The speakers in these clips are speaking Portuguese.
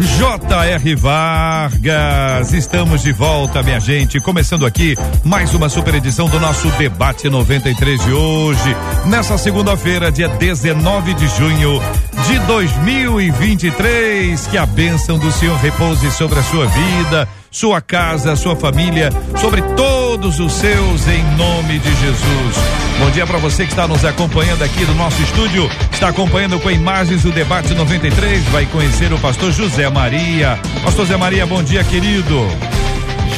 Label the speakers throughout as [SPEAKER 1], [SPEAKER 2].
[SPEAKER 1] J.R. Vargas. Estamos de volta, minha gente. Começando aqui mais uma super edição do nosso Debate 93 de hoje. Nessa segunda-feira, dia 19 de junho de 2023. Que a bênção do Senhor repouse sobre a sua vida sua casa, sua família, sobre todos os seus, em nome de Jesus. Bom dia para você que está nos acompanhando aqui no nosso estúdio, está acompanhando com imagens do debate 93, vai conhecer o pastor José Maria. Pastor José Maria, bom dia, querido.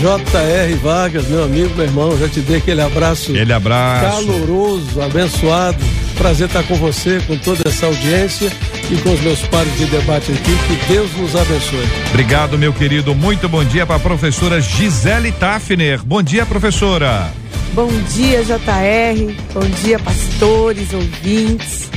[SPEAKER 2] J.R. Vargas, meu amigo, meu irmão, já te dei aquele abraço.
[SPEAKER 1] Aquele abraço.
[SPEAKER 2] Caloroso, abençoado. Prazer estar com você, com toda essa audiência e com os meus pares de debate aqui. Que Deus nos abençoe.
[SPEAKER 1] Obrigado, meu querido. Muito bom dia para a professora Gisele Tafner. Bom dia, professora.
[SPEAKER 3] Bom dia, JR. Bom dia, pastores, ouvintes.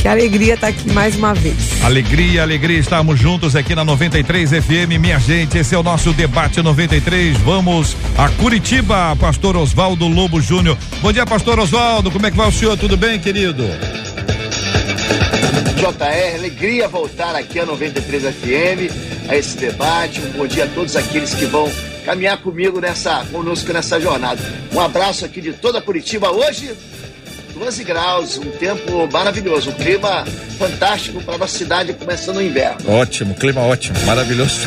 [SPEAKER 3] Que alegria estar aqui mais uma vez.
[SPEAKER 1] Alegria, alegria, estamos juntos aqui na 93 FM, minha gente. Esse é o nosso debate 93. Vamos a Curitiba, Pastor Oswaldo Lobo Júnior. Bom dia, Pastor Oswaldo. Como é que vai o senhor? Tudo bem, querido?
[SPEAKER 4] JR, alegria voltar aqui a 93 FM, a esse debate. Um bom dia a todos aqueles que vão caminhar comigo nessa, conosco nessa jornada. Um abraço aqui de toda Curitiba hoje. 12 graus, um tempo maravilhoso, um clima fantástico para nossa cidade começando o inverno.
[SPEAKER 1] Ótimo, clima ótimo, maravilhoso.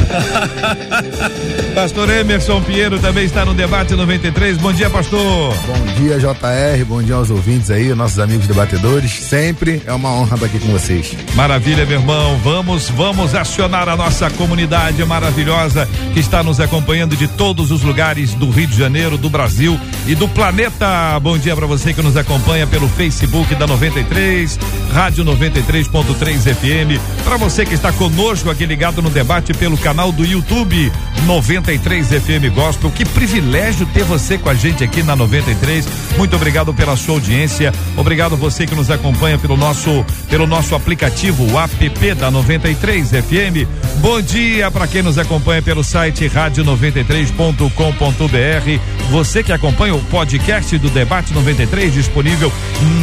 [SPEAKER 1] pastor Emerson Pinheiro também está no debate 93. Bom dia, pastor.
[SPEAKER 5] Bom dia, JR. Bom dia aos ouvintes aí, nossos amigos debatedores. Sempre é uma honra estar aqui com vocês.
[SPEAKER 1] Maravilha, meu irmão. Vamos, vamos acionar a nossa comunidade maravilhosa que está nos acompanhando de todos os lugares do Rio de Janeiro, do Brasil e do planeta. Bom dia para você que nos acompanha pelo Facebook da 93, Rádio 93.3 FM. Para você que está conosco aqui ligado no debate pelo canal do YouTube 93 FM Gospel. Que privilégio ter você com a gente aqui na 93. Muito obrigado pela sua audiência. Obrigado você que nos acompanha pelo nosso pelo nosso aplicativo o app da 93 FM. Bom dia para quem nos acompanha pelo site rádio93.com.br. Você que acompanha o podcast do Debate 93 disponível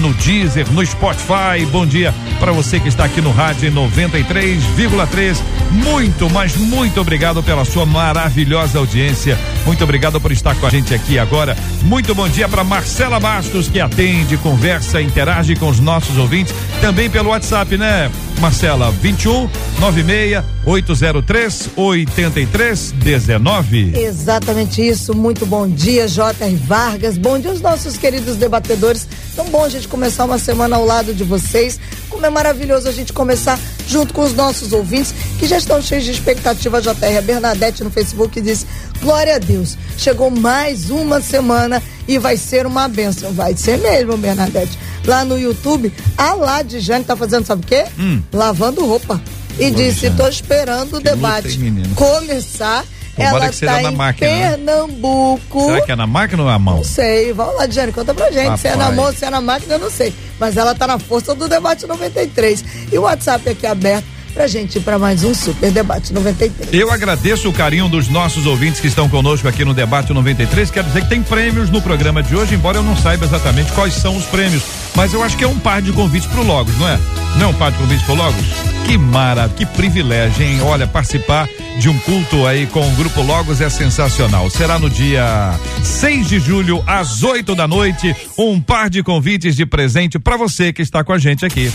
[SPEAKER 1] no Deezer, no Spotify. Bom dia para você que está aqui no rádio 93,3. Muito, mas muito obrigado pela sua maravilhosa audiência. Muito obrigado por estar com a gente aqui agora. Muito bom dia para Marcela Bastos que atende, conversa, interage com os nossos ouvintes, também pelo WhatsApp, né? Marcela, 21 96 803 8319.
[SPEAKER 3] Exatamente isso. Muito bom dia, J.R. Vargas. Bom dia aos nossos queridos debatedores. Tão bom a gente começar uma semana ao lado de vocês. Como é maravilhoso a gente começar junto com os nossos ouvintes que já estão cheios de expectativa. JR, a Bernadette no Facebook disse: Glória a Deus, chegou mais uma semana e vai ser uma benção. Vai ser mesmo, Bernadette. Lá no YouTube, a Ladjane tá fazendo, sabe o quê?
[SPEAKER 1] Hum.
[SPEAKER 3] Lavando roupa. E disse: estou esperando o debate começar.
[SPEAKER 1] Tomara
[SPEAKER 3] Ela
[SPEAKER 1] que seja
[SPEAKER 3] está
[SPEAKER 1] na máquina, né?
[SPEAKER 3] Pernambuco.
[SPEAKER 1] Será que é na máquina ou na mão?
[SPEAKER 3] Não sei. Vamos lá, Diane, conta pra gente. Se é na
[SPEAKER 1] Rapaz.
[SPEAKER 3] mão, se é na máquina, eu não sei. Mas ela tá na força do debate 93. E o WhatsApp aqui aberto pra gente ir pra mais um Super Debate 93.
[SPEAKER 1] Eu agradeço o carinho dos nossos ouvintes que estão conosco aqui no Debate 93. Quero dizer que tem prêmios no programa de hoje, embora eu não saiba exatamente quais são os prêmios. Mas eu acho que é um par de convites pro Logos, não é? Não é um par de convites pro Logos? Que mara, que privilégio, hein? Olha, participar de um culto aí com o Grupo Logos é sensacional. Será no dia 6 de julho, às 8 da noite, um par de convites de presente para você que está com a gente aqui.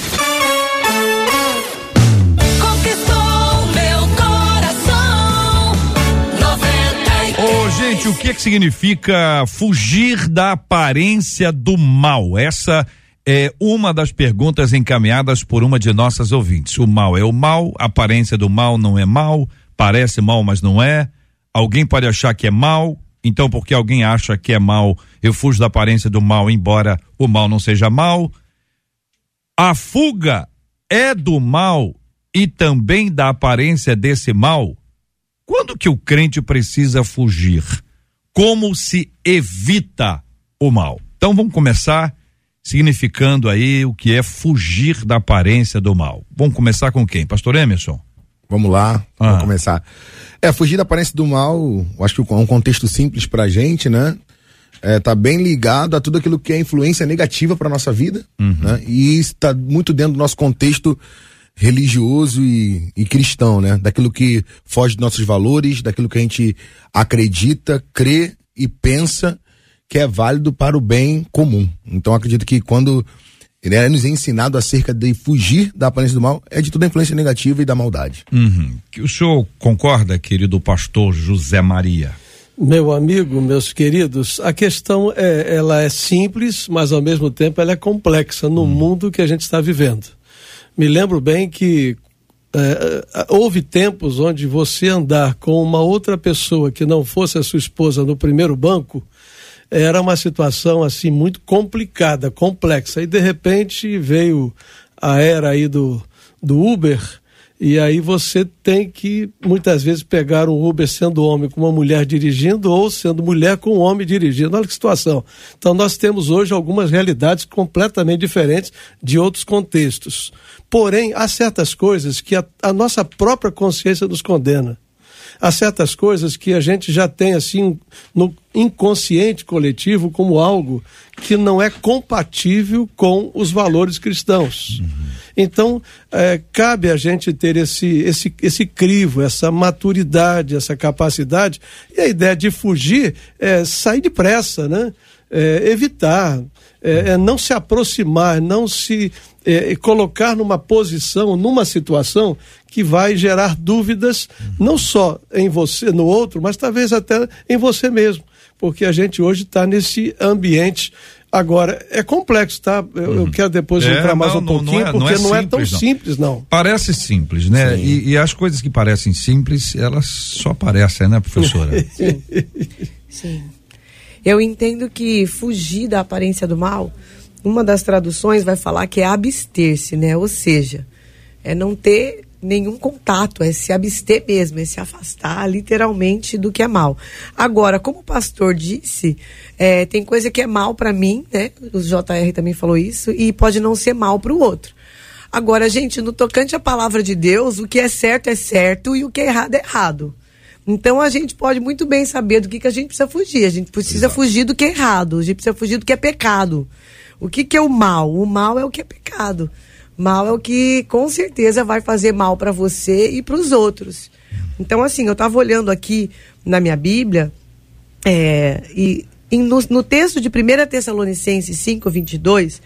[SPEAKER 1] Gente, o que que significa fugir da aparência do mal? Essa é uma das perguntas encaminhadas por uma de nossas ouvintes. O mal é o mal, a aparência do mal não é mal, parece mal, mas não é. Alguém pode achar que é mal, então porque alguém acha que é mal, eu fujo da aparência do mal, embora o mal não seja mal. A fuga é do mal e também da aparência desse mal? Quando que o crente precisa fugir? Como se evita o mal? Então vamos começar significando aí o que é fugir da aparência do mal. Vamos começar com quem? Pastor Emerson?
[SPEAKER 5] Vamos lá,
[SPEAKER 1] Ah.
[SPEAKER 5] vamos começar. É, fugir da aparência do mal, eu acho que é um contexto simples pra gente, né? É, tá bem ligado a tudo aquilo que é influência negativa pra nossa vida, né? E isso tá muito dentro do nosso contexto religioso e, e cristão, né? Daquilo que foge dos nossos valores, daquilo que a gente acredita, crê e pensa que é válido para o bem comum. Então acredito que quando ele é nos ensinado acerca de fugir da aparência do mal, é de toda a influência negativa e da maldade.
[SPEAKER 1] Uhum. Que o senhor concorda, querido pastor José Maria?
[SPEAKER 2] Meu amigo, meus queridos, a questão é, ela é simples, mas ao mesmo tempo ela é complexa no mundo que a gente está vivendo. Me lembro bem que é, é, houve tempos onde você andar com uma outra pessoa que não fosse a sua esposa no primeiro banco era uma situação assim muito complicada, complexa. E de repente veio a era aí do, do Uber e aí você tem que muitas vezes pegar um Uber sendo homem com uma mulher dirigindo ou sendo mulher com um homem dirigindo. Olha que situação. Então nós temos hoje algumas realidades completamente diferentes de outros contextos. Porém, há certas coisas que a, a nossa própria consciência nos condena há certas coisas que a gente já tem assim no inconsciente coletivo como algo que não é compatível com os valores cristãos. Então, eh, cabe a gente ter esse, esse, esse crivo, essa maturidade, essa capacidade. E a ideia de fugir é sair depressa, né? É, evitar, é, é não se aproximar, não se é, colocar numa posição, numa situação que vai gerar dúvidas, não só em você, no outro, mas talvez até em você mesmo. Porque a gente hoje está nesse ambiente. Agora, é complexo, tá? Eu, eu quero depois
[SPEAKER 1] É,
[SPEAKER 2] entrar mais
[SPEAKER 1] não,
[SPEAKER 2] um
[SPEAKER 1] não- não
[SPEAKER 2] pouquinho,
[SPEAKER 1] é- não
[SPEAKER 2] porque
[SPEAKER 1] é
[SPEAKER 2] não é, tão
[SPEAKER 1] simples, não.
[SPEAKER 2] simples, não.
[SPEAKER 1] Parece simples, né? E, e as coisas que parecem simples, elas só parecem, né, professora?
[SPEAKER 6] Sim. Eu entendo que fugir da aparência do mal, uma das traduções vai falar que é abster-se, né? Ou seja, é não ter nenhum contato, é se abster mesmo, é se afastar literalmente do que é mal. Agora, como o pastor disse, é, tem coisa que é mal para mim, né? O JR também falou isso, e pode não ser mal para o outro. Agora, gente, no tocante à palavra de Deus, o que é certo é certo e o que é errado é errado. Então a gente pode muito bem saber do que, que a gente precisa fugir. A gente precisa fugir do que é errado, a gente precisa fugir do que é pecado. O que, que é o mal? O mal é o que é pecado. Mal é o que com certeza vai fazer mal para você e para os outros. Então, assim, eu estava olhando aqui na minha Bíblia, é, e em- no, no texto de 1 Tessalonicenses 5, 22,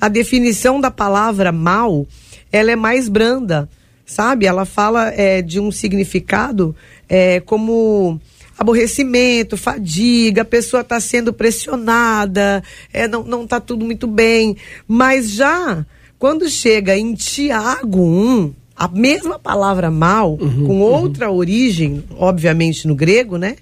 [SPEAKER 6] a definição da palavra mal, ela é mais branda, sabe? Ela fala é, de um significado é, como aborrecimento, fadiga, a pessoa está sendo pressionada, é, não, não tá tudo muito bem. Mas já quando chega em Tiago 1, a mesma palavra mal, com outra origem, obviamente no grego, né?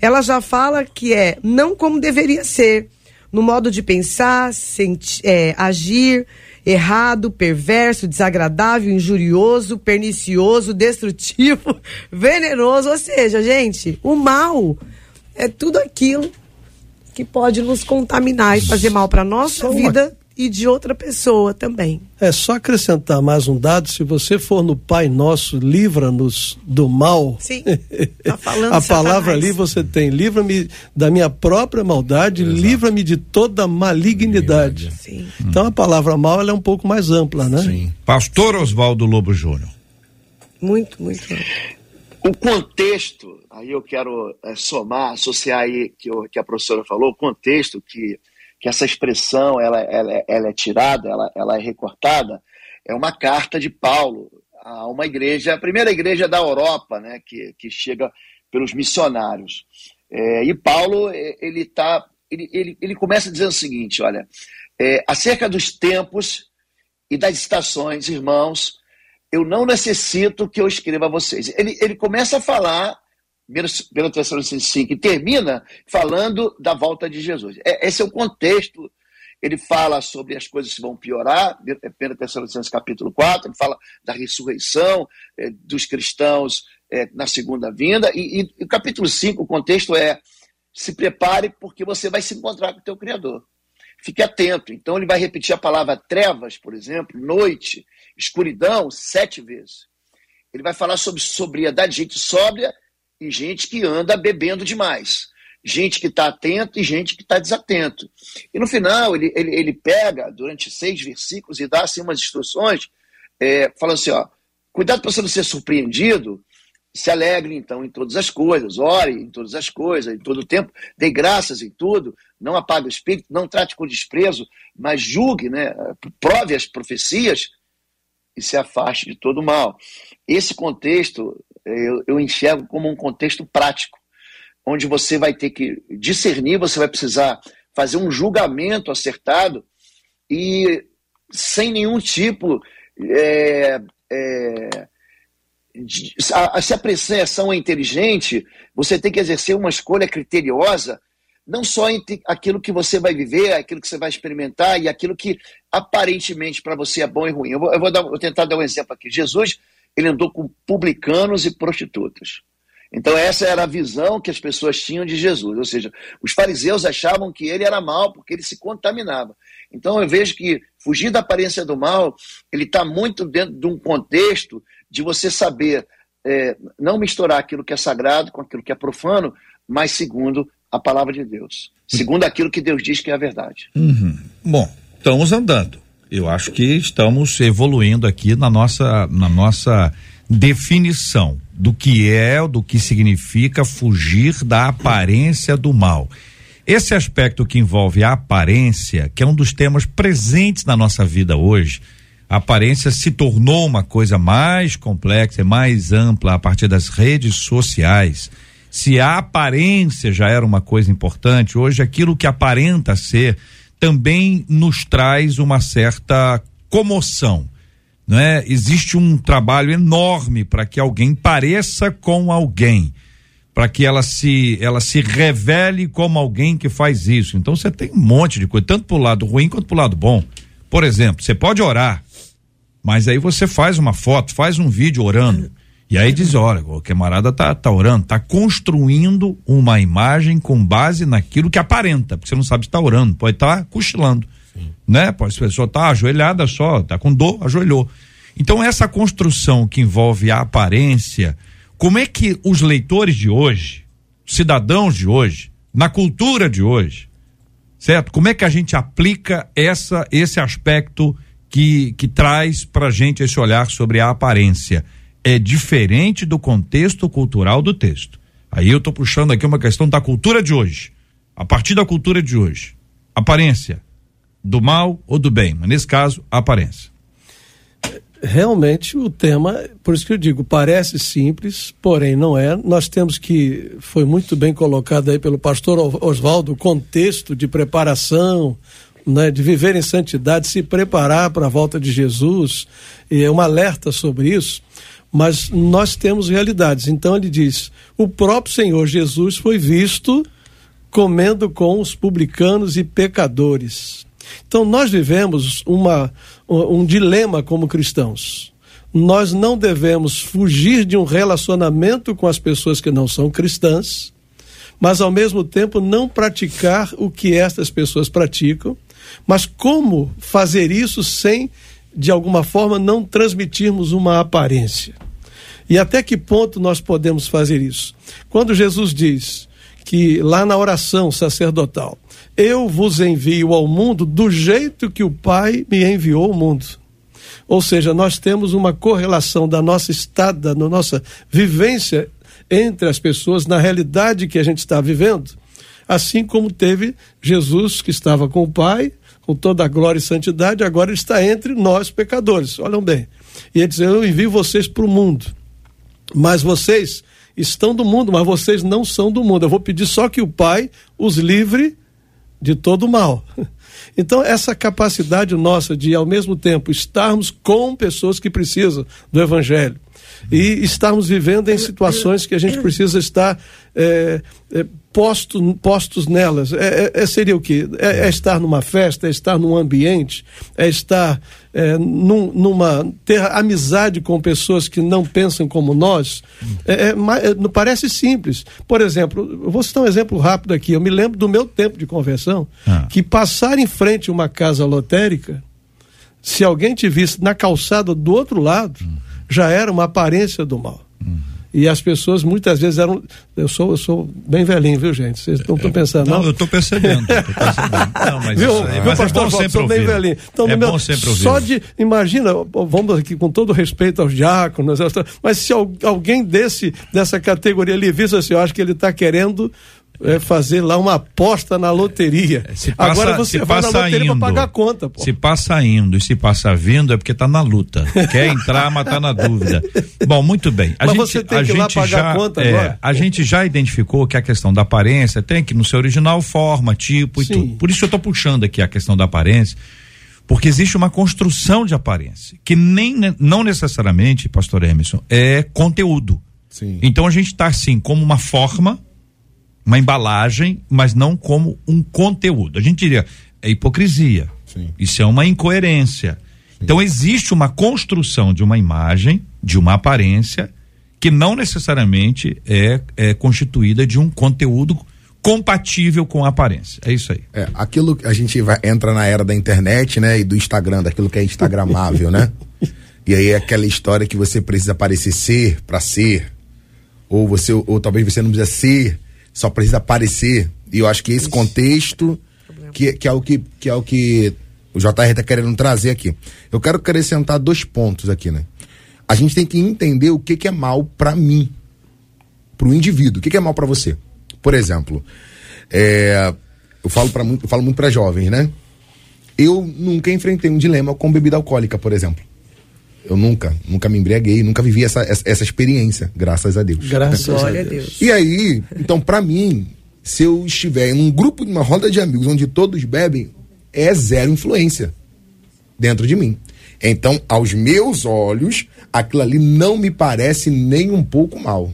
[SPEAKER 6] ela já fala que é não como deveria ser, no modo de pensar, senti- é, agir, errado, perverso, desagradável, injurioso, pernicioso, destrutivo, venenoso. Ou seja, gente, o mal é tudo aquilo que pode nos contaminar e fazer mal para nossa
[SPEAKER 2] Só
[SPEAKER 6] vida e de outra pessoa também.
[SPEAKER 2] É só acrescentar mais um dado, se você for no Pai Nosso, livra-nos do mal.
[SPEAKER 6] Sim, tá falando
[SPEAKER 2] A
[SPEAKER 6] de
[SPEAKER 2] palavra ali você tem, livra-me da minha própria maldade, livra-me de toda malignidade.
[SPEAKER 6] Sim.
[SPEAKER 2] Então a palavra mal ela é um pouco mais ampla, né?
[SPEAKER 5] Sim.
[SPEAKER 1] Pastor Oswaldo Lobo Júnior.
[SPEAKER 6] Muito, muito.
[SPEAKER 4] O contexto, aí eu quero eh, somar, associar aí que, o- que a professora falou, o contexto que, que essa expressão ela, ela, ela é tirada, ela, ela é recortada, é uma carta de Paulo a uma igreja, a primeira igreja da Europa, né, que, que chega pelos missionários. É, e Paulo, eh, ele, tá, ele, ele, ele começa dizendo o seguinte, olha, é, acerca dos tempos e das estações, irmãos, eu não necessito que eu escreva a vocês. Ele, ele começa a falar, pelo Tessalonicenses 5, e termina falando da volta de Jesus. É, esse é o contexto. Ele fala sobre as coisas que vão piorar, 1 Tessalonicenses capítulo 4, ele fala da ressurreição, eh, dos cristãos é, na segunda vinda. E, e, e o capítulo 5, o contexto é se prepare porque você vai se encontrar com o teu Criador. Fique atento. Então ele vai repetir a palavra trevas, por exemplo, noite, escuridão, sete vezes. Ele vai falar sobre sobriedade, gente sóbria e gente que anda bebendo demais. Gente que está atento e gente que está desatento. E no final, ele, ele, ele pega, durante seis versículos, e dá assim, umas instruções, é, falando assim: ó, cuidado para você não ser surpreendido se alegre, então, em todas as coisas, ore em todas as coisas, em todo o tempo, dê graças em tudo, não apague o espírito, não trate com desprezo, mas julgue, né, prove as profecias e se afaste de todo mal. Esse contexto eu, eu enxergo como um contexto prático, onde você vai ter que discernir, você vai precisar fazer um julgamento acertado e sem nenhum tipo é, é, se a pressão é inteligente, você tem que exercer uma escolha criteriosa, não só entre aquilo que você vai viver, aquilo que você vai experimentar e aquilo que aparentemente para você é bom e ruim. Eu vou, eu vou, dar, vou tentar dar um exemplo aqui. Jesus, ele andou com publicanos e prostitutas. Então essa era a visão que as pessoas tinham de Jesus, ou seja, os fariseus achavam que ele era mal porque ele se contaminava. Então eu vejo que fugir da aparência do mal, ele está muito dentro de um contexto de você saber é, não misturar aquilo que é sagrado com aquilo que é profano, mas segundo a palavra de Deus, segundo aquilo que Deus diz que é a verdade.
[SPEAKER 1] Uhum. Bom, estamos andando. Eu acho que estamos evoluindo aqui na nossa, na nossa definição do que é, do que significa fugir da aparência do mal. Esse aspecto que envolve a aparência, que é um dos temas presentes na nossa vida hoje, a aparência se tornou uma coisa mais complexa, mais ampla a partir das redes sociais. Se a aparência já era uma coisa importante, hoje aquilo que aparenta ser também nos traz uma certa comoção. Né? Existe um trabalho enorme para que alguém pareça com alguém, para que ela se ela se revele como alguém que faz isso. Então você tem um monte de coisa, tanto pro lado ruim quanto pro lado bom. Por exemplo, você pode orar, mas aí você faz uma foto, faz um vídeo orando. E aí diz, olha, o camarada tá, tá orando, tá construindo uma imagem com base naquilo que aparenta, porque você não sabe se tá orando, pode estar tá cochilando, Sim. né? Pode ser pessoa tá ajoelhada só, tá com dor, ajoelhou. Então essa construção que envolve a aparência, como é que os leitores de hoje, cidadãos de hoje, na cultura de hoje, certo? Como é que a gente aplica essa esse aspecto que, que traz para gente esse olhar sobre a aparência. É diferente do contexto cultural do texto. Aí eu estou puxando aqui uma questão da cultura de hoje. A partir da cultura de hoje. Aparência. Do mal ou do bem? Mas nesse caso, aparência.
[SPEAKER 2] Realmente o tema, por isso que eu digo, parece simples, porém não é. Nós temos que, foi muito bem colocado aí pelo pastor Oswaldo, o contexto de preparação, né, de viver em santidade, se preparar para a volta de Jesus, e é um alerta sobre isso, mas nós temos realidades. Então ele diz: o próprio Senhor Jesus foi visto comendo com os publicanos e pecadores. Então nós vivemos uma, um dilema como cristãos. Nós não devemos fugir de um relacionamento com as pessoas que não são cristãs, mas ao mesmo tempo não praticar o que estas pessoas praticam mas como fazer isso sem, de alguma forma, não transmitirmos uma aparência? E até que ponto nós podemos fazer isso? Quando Jesus diz que lá na oração sacerdotal, eu vos envio ao mundo do jeito que o Pai me enviou ao mundo. Ou seja, nós temos uma correlação da nossa estada, da nossa vivência entre as pessoas, na realidade que a gente está vivendo, assim como teve Jesus que estava com o Pai, com toda a glória e santidade, agora ele está entre nós pecadores. Olham bem. E ele diz: Eu envio vocês para o mundo. Mas vocês estão do mundo, mas vocês não são do mundo. Eu vou pedir só que o Pai os livre de todo mal. Então, essa capacidade nossa de, ao mesmo tempo, estarmos com pessoas que precisam do Evangelho e estarmos vivendo em situações que a gente precisa estar é, é, posto, postos nelas. É, é- é- seria o quê? É, é estar numa festa, é estar num ambiente, é estar é, num- numa. ter amizade com pessoas que não pensam como nós. É, parece simples. Por exemplo, vou citar um exemplo rápido aqui. Eu me lembro do meu tempo de conversão,
[SPEAKER 1] Ah.
[SPEAKER 2] que passar em frente a uma casa lotérica, se alguém te visse na calçada do outro lado, já era uma aparência do mal. E as pessoas muitas vezes eram. Eu sou, eu sou bem velhinho, viu, gente? Vocês não estão pensando, não?
[SPEAKER 1] Não, eu tô percebendo. percebendo. Não, mas
[SPEAKER 2] Viu,
[SPEAKER 1] isso
[SPEAKER 2] viu,
[SPEAKER 1] mas é
[SPEAKER 2] pastor
[SPEAKER 1] bom
[SPEAKER 2] Walter?
[SPEAKER 1] sempre
[SPEAKER 2] Sou bem
[SPEAKER 1] ouvir.
[SPEAKER 2] velhinho. Então,
[SPEAKER 1] é
[SPEAKER 2] meu-
[SPEAKER 1] bom sempre ouvir.
[SPEAKER 2] Só de. Imagina, vamos aqui com todo respeito aos diáconos, mas se al- alguém desse, dessa categoria ali visse assim, eu acho que ele está querendo. É, fazer lá uma aposta na loteria.
[SPEAKER 1] Se passa,
[SPEAKER 2] Agora você vai na loteria
[SPEAKER 1] indo,
[SPEAKER 2] para pagar a conta, pô.
[SPEAKER 1] Se passa indo e se passa vindo é porque tá na luta. Quer entrar, mas tá na dúvida. Bom, muito bem. A
[SPEAKER 2] Mas
[SPEAKER 1] gente,
[SPEAKER 2] você tem
[SPEAKER 1] a
[SPEAKER 2] que ir lá pagar
[SPEAKER 1] já,
[SPEAKER 2] a conta
[SPEAKER 1] é,
[SPEAKER 2] agora.
[SPEAKER 1] A gente já identificou que a questão da aparência tem que no seu original forma, tipo e
[SPEAKER 2] Sim.
[SPEAKER 1] tudo. Por isso eu tô puxando aqui a questão da aparência, porque existe uma construção de aparência que nem ne- não necessariamente, pastor Emerson, é conteúdo.
[SPEAKER 5] Sim.
[SPEAKER 1] Então a gente está assim como uma forma, uma embalagem, mas não como um conteúdo. A gente diria é hipocrisia.
[SPEAKER 5] Sim.
[SPEAKER 1] Isso é uma incoerência. Então existe uma construção de uma imagem, de uma aparência que não necessariamente é, é constituída de um conteúdo compatível com a aparência. É isso aí.
[SPEAKER 5] É, aquilo que a gente vai, entra na era da internet, né? E do Instagram, daquilo que é instagramável, né? E aí é aquela história que você precisa parecer ser para ser. Ou você, ou, talvez você não precisa ser, só precisa aparecer. E eu acho que esse contexto que, que é o que, que é o que o JR tá querendo trazer aqui. Eu quero acrescentar dois pontos aqui, né? A gente tem que entender o que, que é mal para mim, para o indivíduo. O que, que é mal para você? Por exemplo, é, eu falo para muito, eu falo muito para jovens, né? Eu nunca enfrentei um dilema com bebida alcoólica, por exemplo. Eu nunca, nunca me embriaguei, nunca vivi essa, essa, experiência, graças a Deus.
[SPEAKER 2] Graças
[SPEAKER 6] Glória
[SPEAKER 2] a Deus.
[SPEAKER 5] E aí, então, pra mim, se eu estiver em um grupo, numa roda de amigos onde todos bebem, é zero influência dentro de mim. Então, aos meus olhos, aquilo ali não me parece nem um pouco mal.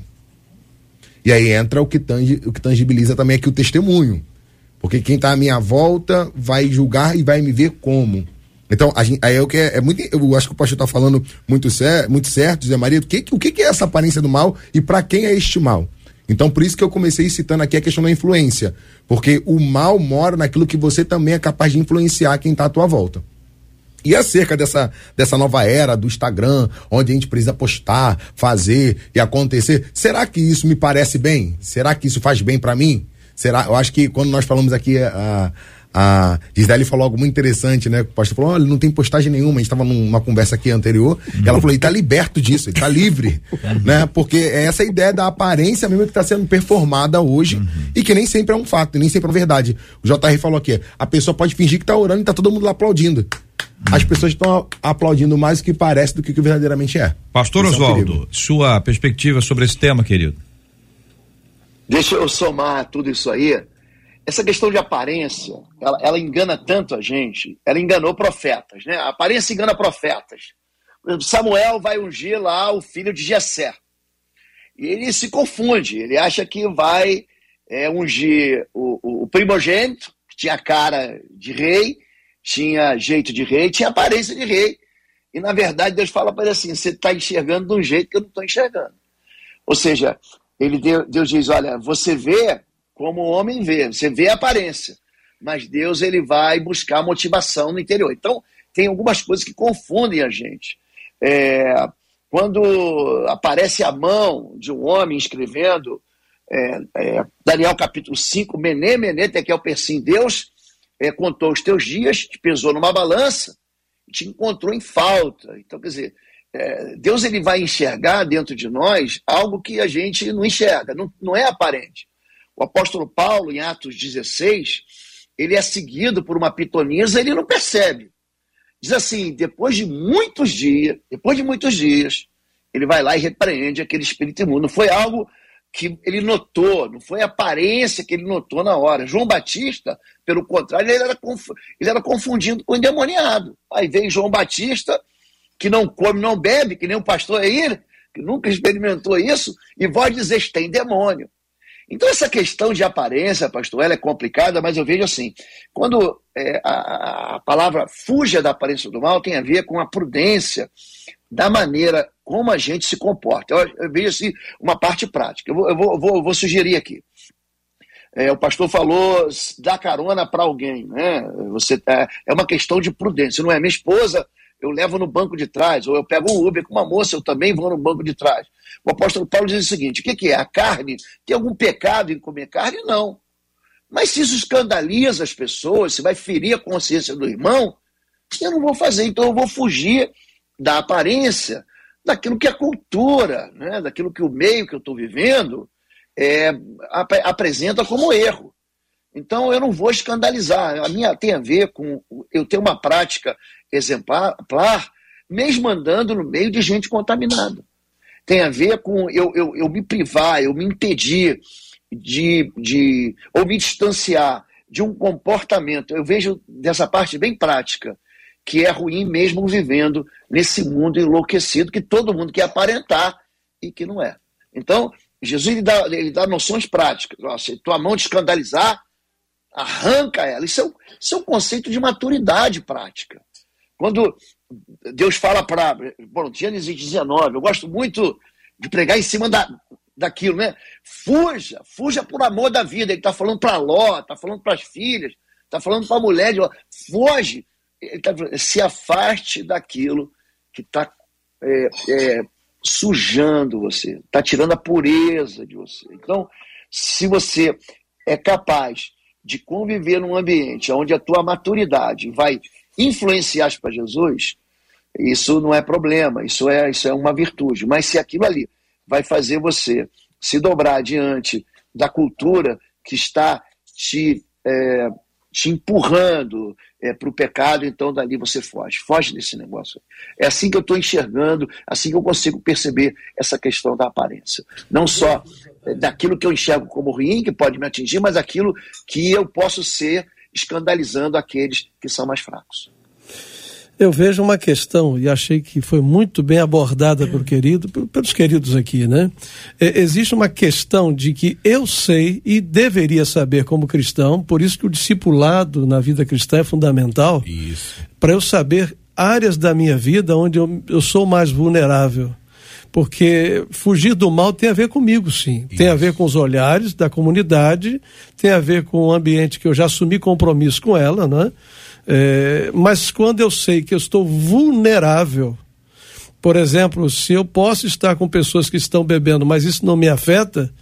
[SPEAKER 5] E aí entra o que, tangi, o que tangibiliza também aqui o testemunho. Porque quem está à minha volta vai julgar e vai me ver como. Então, gente, aí é o que é, é muito. Eu acho que o pastor está falando muito, cer muito certo, Zé Maria. Que, o que que é essa aparência do mal e para quem é este mal? Então, por isso que eu comecei citando aqui a questão da influência. Porque o mal mora naquilo que você também é capaz de influenciar quem está à tua volta. E acerca dessa, dessa nova era do Instagram, onde a gente precisa postar, fazer e acontecer, será que isso me parece bem? Será que isso faz bem para mim? Será? Eu acho que quando nós falamos aqui, a, a Gisele falou algo muito interessante, né? O pastor falou: olha, não tem postagem nenhuma. A gente estava numa conversa aqui anterior. E ela falou: ele tá liberto disso, ele tá livre. né? Porque é essa ideia da aparência mesmo que está sendo performada hoje e que nem sempre é um fato, e nem sempre é verdade. O JR falou aqui: a pessoa pode fingir que tá orando e tá todo mundo lá aplaudindo. As pessoas estão aplaudindo mais do que parece do que, que verdadeiramente é.
[SPEAKER 1] Pastor
[SPEAKER 5] Esse é um
[SPEAKER 1] Oswaldo,
[SPEAKER 5] perigo.
[SPEAKER 1] sua perspectiva sobre esse tema, querido.
[SPEAKER 4] Deixa eu somar tudo isso aí. Essa questão de aparência, ela, ela engana tanto a gente. Ela enganou profetas, né? A aparência engana profetas. Samuel vai ungir lá o filho de Jessé. E ele se confunde. Ele acha que vai é, ungir o, o- primogênito, que tinha cara de rei, tinha jeito de rei, tinha aparência de rei. E, na verdade, Deus fala para ele assim: você está enxergando de um jeito que eu não estou enxergando. Ou seja, ele deu- Deus diz: olha, você vê como o homem vê, você vê a aparência, mas Deus ele vai buscar motivação no interior. Então, tem algumas coisas que confundem a gente. É, quando aparece a mão de um homem escrevendo, é, é, Daniel capítulo 5, Mené, Mené, Tekel, Persim, Deus é, contou os teus dias, te pesou numa balança te encontrou em falta. Então, quer dizer, é, Deus ele vai enxergar dentro de nós algo que a gente não enxerga, não, não é aparente. O apóstolo Paulo, em Atos 16, ele é seguido por uma pitonisa, ele não percebe. Diz assim, depois de muitos dias, depois de muitos dias, ele vai lá e repreende aquele espírito imundo. Não foi algo que ele notou, não foi a aparência que ele notou na hora. João Batista, pelo contrário, ele era, ele era confundido com o endemoniado. Aí vem João Batista, que não come, não bebe, que nem o pastor aí, que nunca experimentou isso, e vai dizer, tem demônio. Então, essa questão de aparência, pastor, ela é complicada, mas eu vejo assim: quando é, a, a palavra fuja da aparência do mal tem a ver com a prudência da maneira como a gente se comporta. Eu, eu vejo assim, uma parte prática. Eu vou, eu vou, eu vou, vou sugerir aqui. É, o pastor falou dar carona para alguém, né? Você é, é uma questão de prudência, não é? Minha esposa eu levo no banco de trás, ou eu pego um Uber com uma moça, eu também vou no banco de trás. O apóstolo Paulo diz o seguinte: o que, que é? A carne? Tem algum pecado em comer carne? Não. Mas se isso escandaliza as pessoas, se vai ferir a consciência do irmão, eu não vou fazer, então eu vou fugir da aparência, daquilo que é cultura, né? daquilo que o meio que eu estou vivendo é, ap apresenta como erro. Então eu não vou escandalizar. A minha tem a ver com eu ter uma prática exemplar, mesmo andando no meio de gente contaminada. Tem a ver com eu, eu, eu me privar, eu me impedir de, de ou me distanciar de um comportamento. Eu vejo dessa parte bem prática que é ruim mesmo vivendo nesse mundo enlouquecido que todo mundo quer aparentar e que não é. Então, Jesus ele dá, ele dá noções práticas. Se tua mão te escandalizar, arranca ela. Isso é, um, isso é um conceito de maturidade prática. Quando Deus fala para. Bom, Gênesis 19, eu gosto muito de pregar em cima da, daquilo, né? Fuja, fuja por amor da vida. Ele está falando para Ló, está falando para as filhas, está falando para a mulher de Ló. Foge tá, se afaste daquilo que está é, é, sujando você, está tirando a pureza de você. Então, se você é capaz de conviver num ambiente onde a tua maturidade vai influenciar para Jesus, isso não é problema, isso é, isso é uma virtude. Mas se aquilo ali vai fazer você se dobrar diante da cultura que está te é, te empurrando é, para o pecado, então dali você foge. Foge desse negócio. É assim que eu estou enxergando, assim que eu consigo perceber essa questão da aparência. Não só daquilo que eu enxergo como ruim, que pode me atingir, mas aquilo que eu posso ser escandalizando aqueles que são mais fracos.
[SPEAKER 2] Eu vejo uma questão, e achei que foi muito bem abordada pelo querido, pelos queridos aqui, né? É, existe uma questão de que eu sei e deveria saber como cristão, por isso que o discipulado na vida cristã é fundamental, para eu saber áreas da minha vida onde eu, eu sou mais vulnerável. Porque fugir do mal tem a ver comigo, sim. Isso. Tem a ver com os olhares da comunidade, tem a ver com o ambiente que eu já assumi compromisso com ela, não é? É, mas quando eu sei que eu estou vulnerável, por exemplo, se eu posso estar com pessoas que estão bebendo, mas isso não me afeta,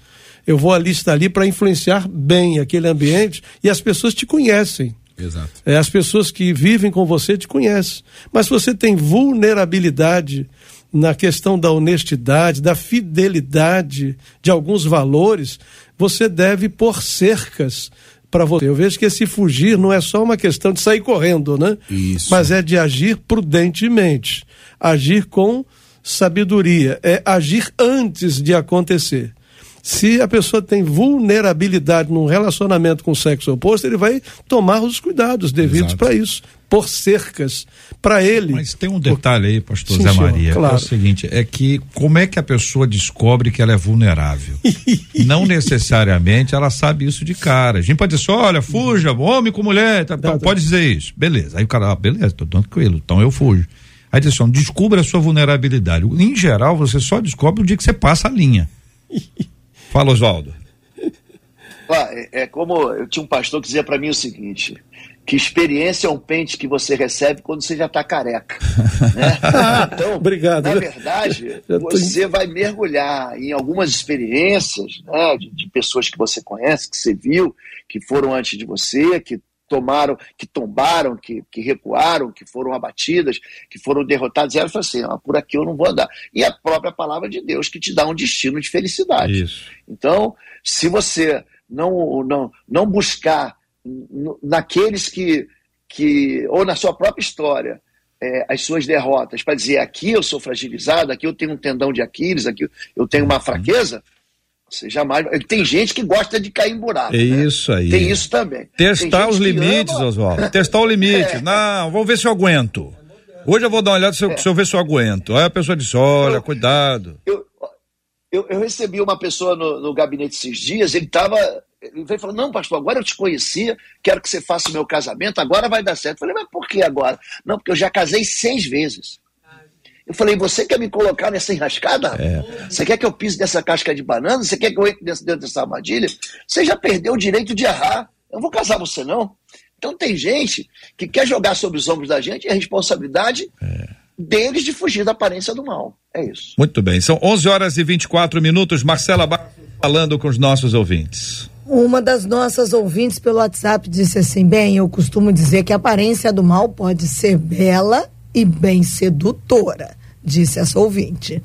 [SPEAKER 2] eu vou ali estar ali para influenciar bem aquele ambiente e as pessoas te conhecem.
[SPEAKER 1] Exato.
[SPEAKER 2] É, as pessoas que vivem com você te conhecem. Mas se você tem vulnerabilidade na questão da honestidade, da fidelidade de alguns valores, você deve pôr cercas para você. Eu vejo que esse fugir não é só uma questão de sair correndo, né?
[SPEAKER 1] Isso.
[SPEAKER 2] Mas é de agir prudentemente, agir com sabedoria, é agir antes de acontecer. Se a pessoa tem vulnerabilidade num relacionamento com o sexo oposto, ele vai tomar os cuidados devidos para isso, por cercas para ele.
[SPEAKER 1] Mas tem um detalhe aí, pastor Sim, Zé Maria, senhor, claro. é o seguinte, é que como é que a pessoa descobre que ela é vulnerável? Não necessariamente ela sabe isso de cara. A gente pode dizer, olha, fuja, homem com mulher, tá, tá, pode dizer isso. Beleza. Aí o cara, ah, beleza, tô ele, então eu fujo. Aí diz assim, descubra a sua vulnerabilidade. Em geral, você só descobre o dia que você passa a linha. Fala, Oswaldo.
[SPEAKER 4] É, é como eu tinha um pastor que dizia para mim o seguinte: que experiência é um pente que você recebe quando você já está careca. Né? Então,
[SPEAKER 2] Obrigado.
[SPEAKER 4] na verdade, você vai mergulhar em algumas experiências né, de, de, pessoas que você conhece, que você viu, que foram antes de você, que tomaram, que tombaram, que, que recuaram, que foram abatidas, que foram derrotadas. E ela falou assim: ah, por aqui eu não vou andar. E a própria palavra de Deus que te dá um destino de felicidade.
[SPEAKER 1] Isso.
[SPEAKER 4] Então, se você não, não, não buscar naqueles que, que, ou na sua própria história, é, as suas derrotas, para dizer aqui eu sou fragilizado, aqui eu tenho um tendão de Aquiles, aqui eu tenho uma fraqueza, você jamais. Tem gente que gosta de cair em buraco.
[SPEAKER 1] É
[SPEAKER 4] né?
[SPEAKER 1] isso aí.
[SPEAKER 4] Tem isso também.
[SPEAKER 1] Testar os limites, ama... Oswaldo. Testar o limite. É. Não, vamos ver se eu aguento. Hoje eu vou dar uma olhada se eu, é. se eu ver se eu aguento. Aí a pessoa diz: olha, eu, cuidado.
[SPEAKER 4] Eu, eu, eu recebi uma pessoa no, no gabinete esses dias, ele estava. Ele veio falando, não, pastor, agora eu te conhecia, quero que você faça o meu casamento, agora vai dar certo. Eu falei, mas por que agora? Não, porque eu já casei seis vezes. Eu falei, você quer me colocar nessa enrascada? rapaz? Você quer que eu pise nessa casca de banana? Você quer que eu entre dentro dessa armadilha? Você já perdeu o direito de errar. Eu não vou casar você, não. Então tem gente que quer jogar sobre os ombros da gente e a responsabilidade deles de fugir da aparência do mal. É isso.
[SPEAKER 1] Muito bem, são 11 horas e 24 minutos. Marcela Barros falando com os nossos ouvintes.
[SPEAKER 3] Uma das nossas ouvintes pelo WhatsApp disse assim: bem, eu costumo dizer que a aparência do mal pode ser bela e bem sedutora, disse essa ouvinte.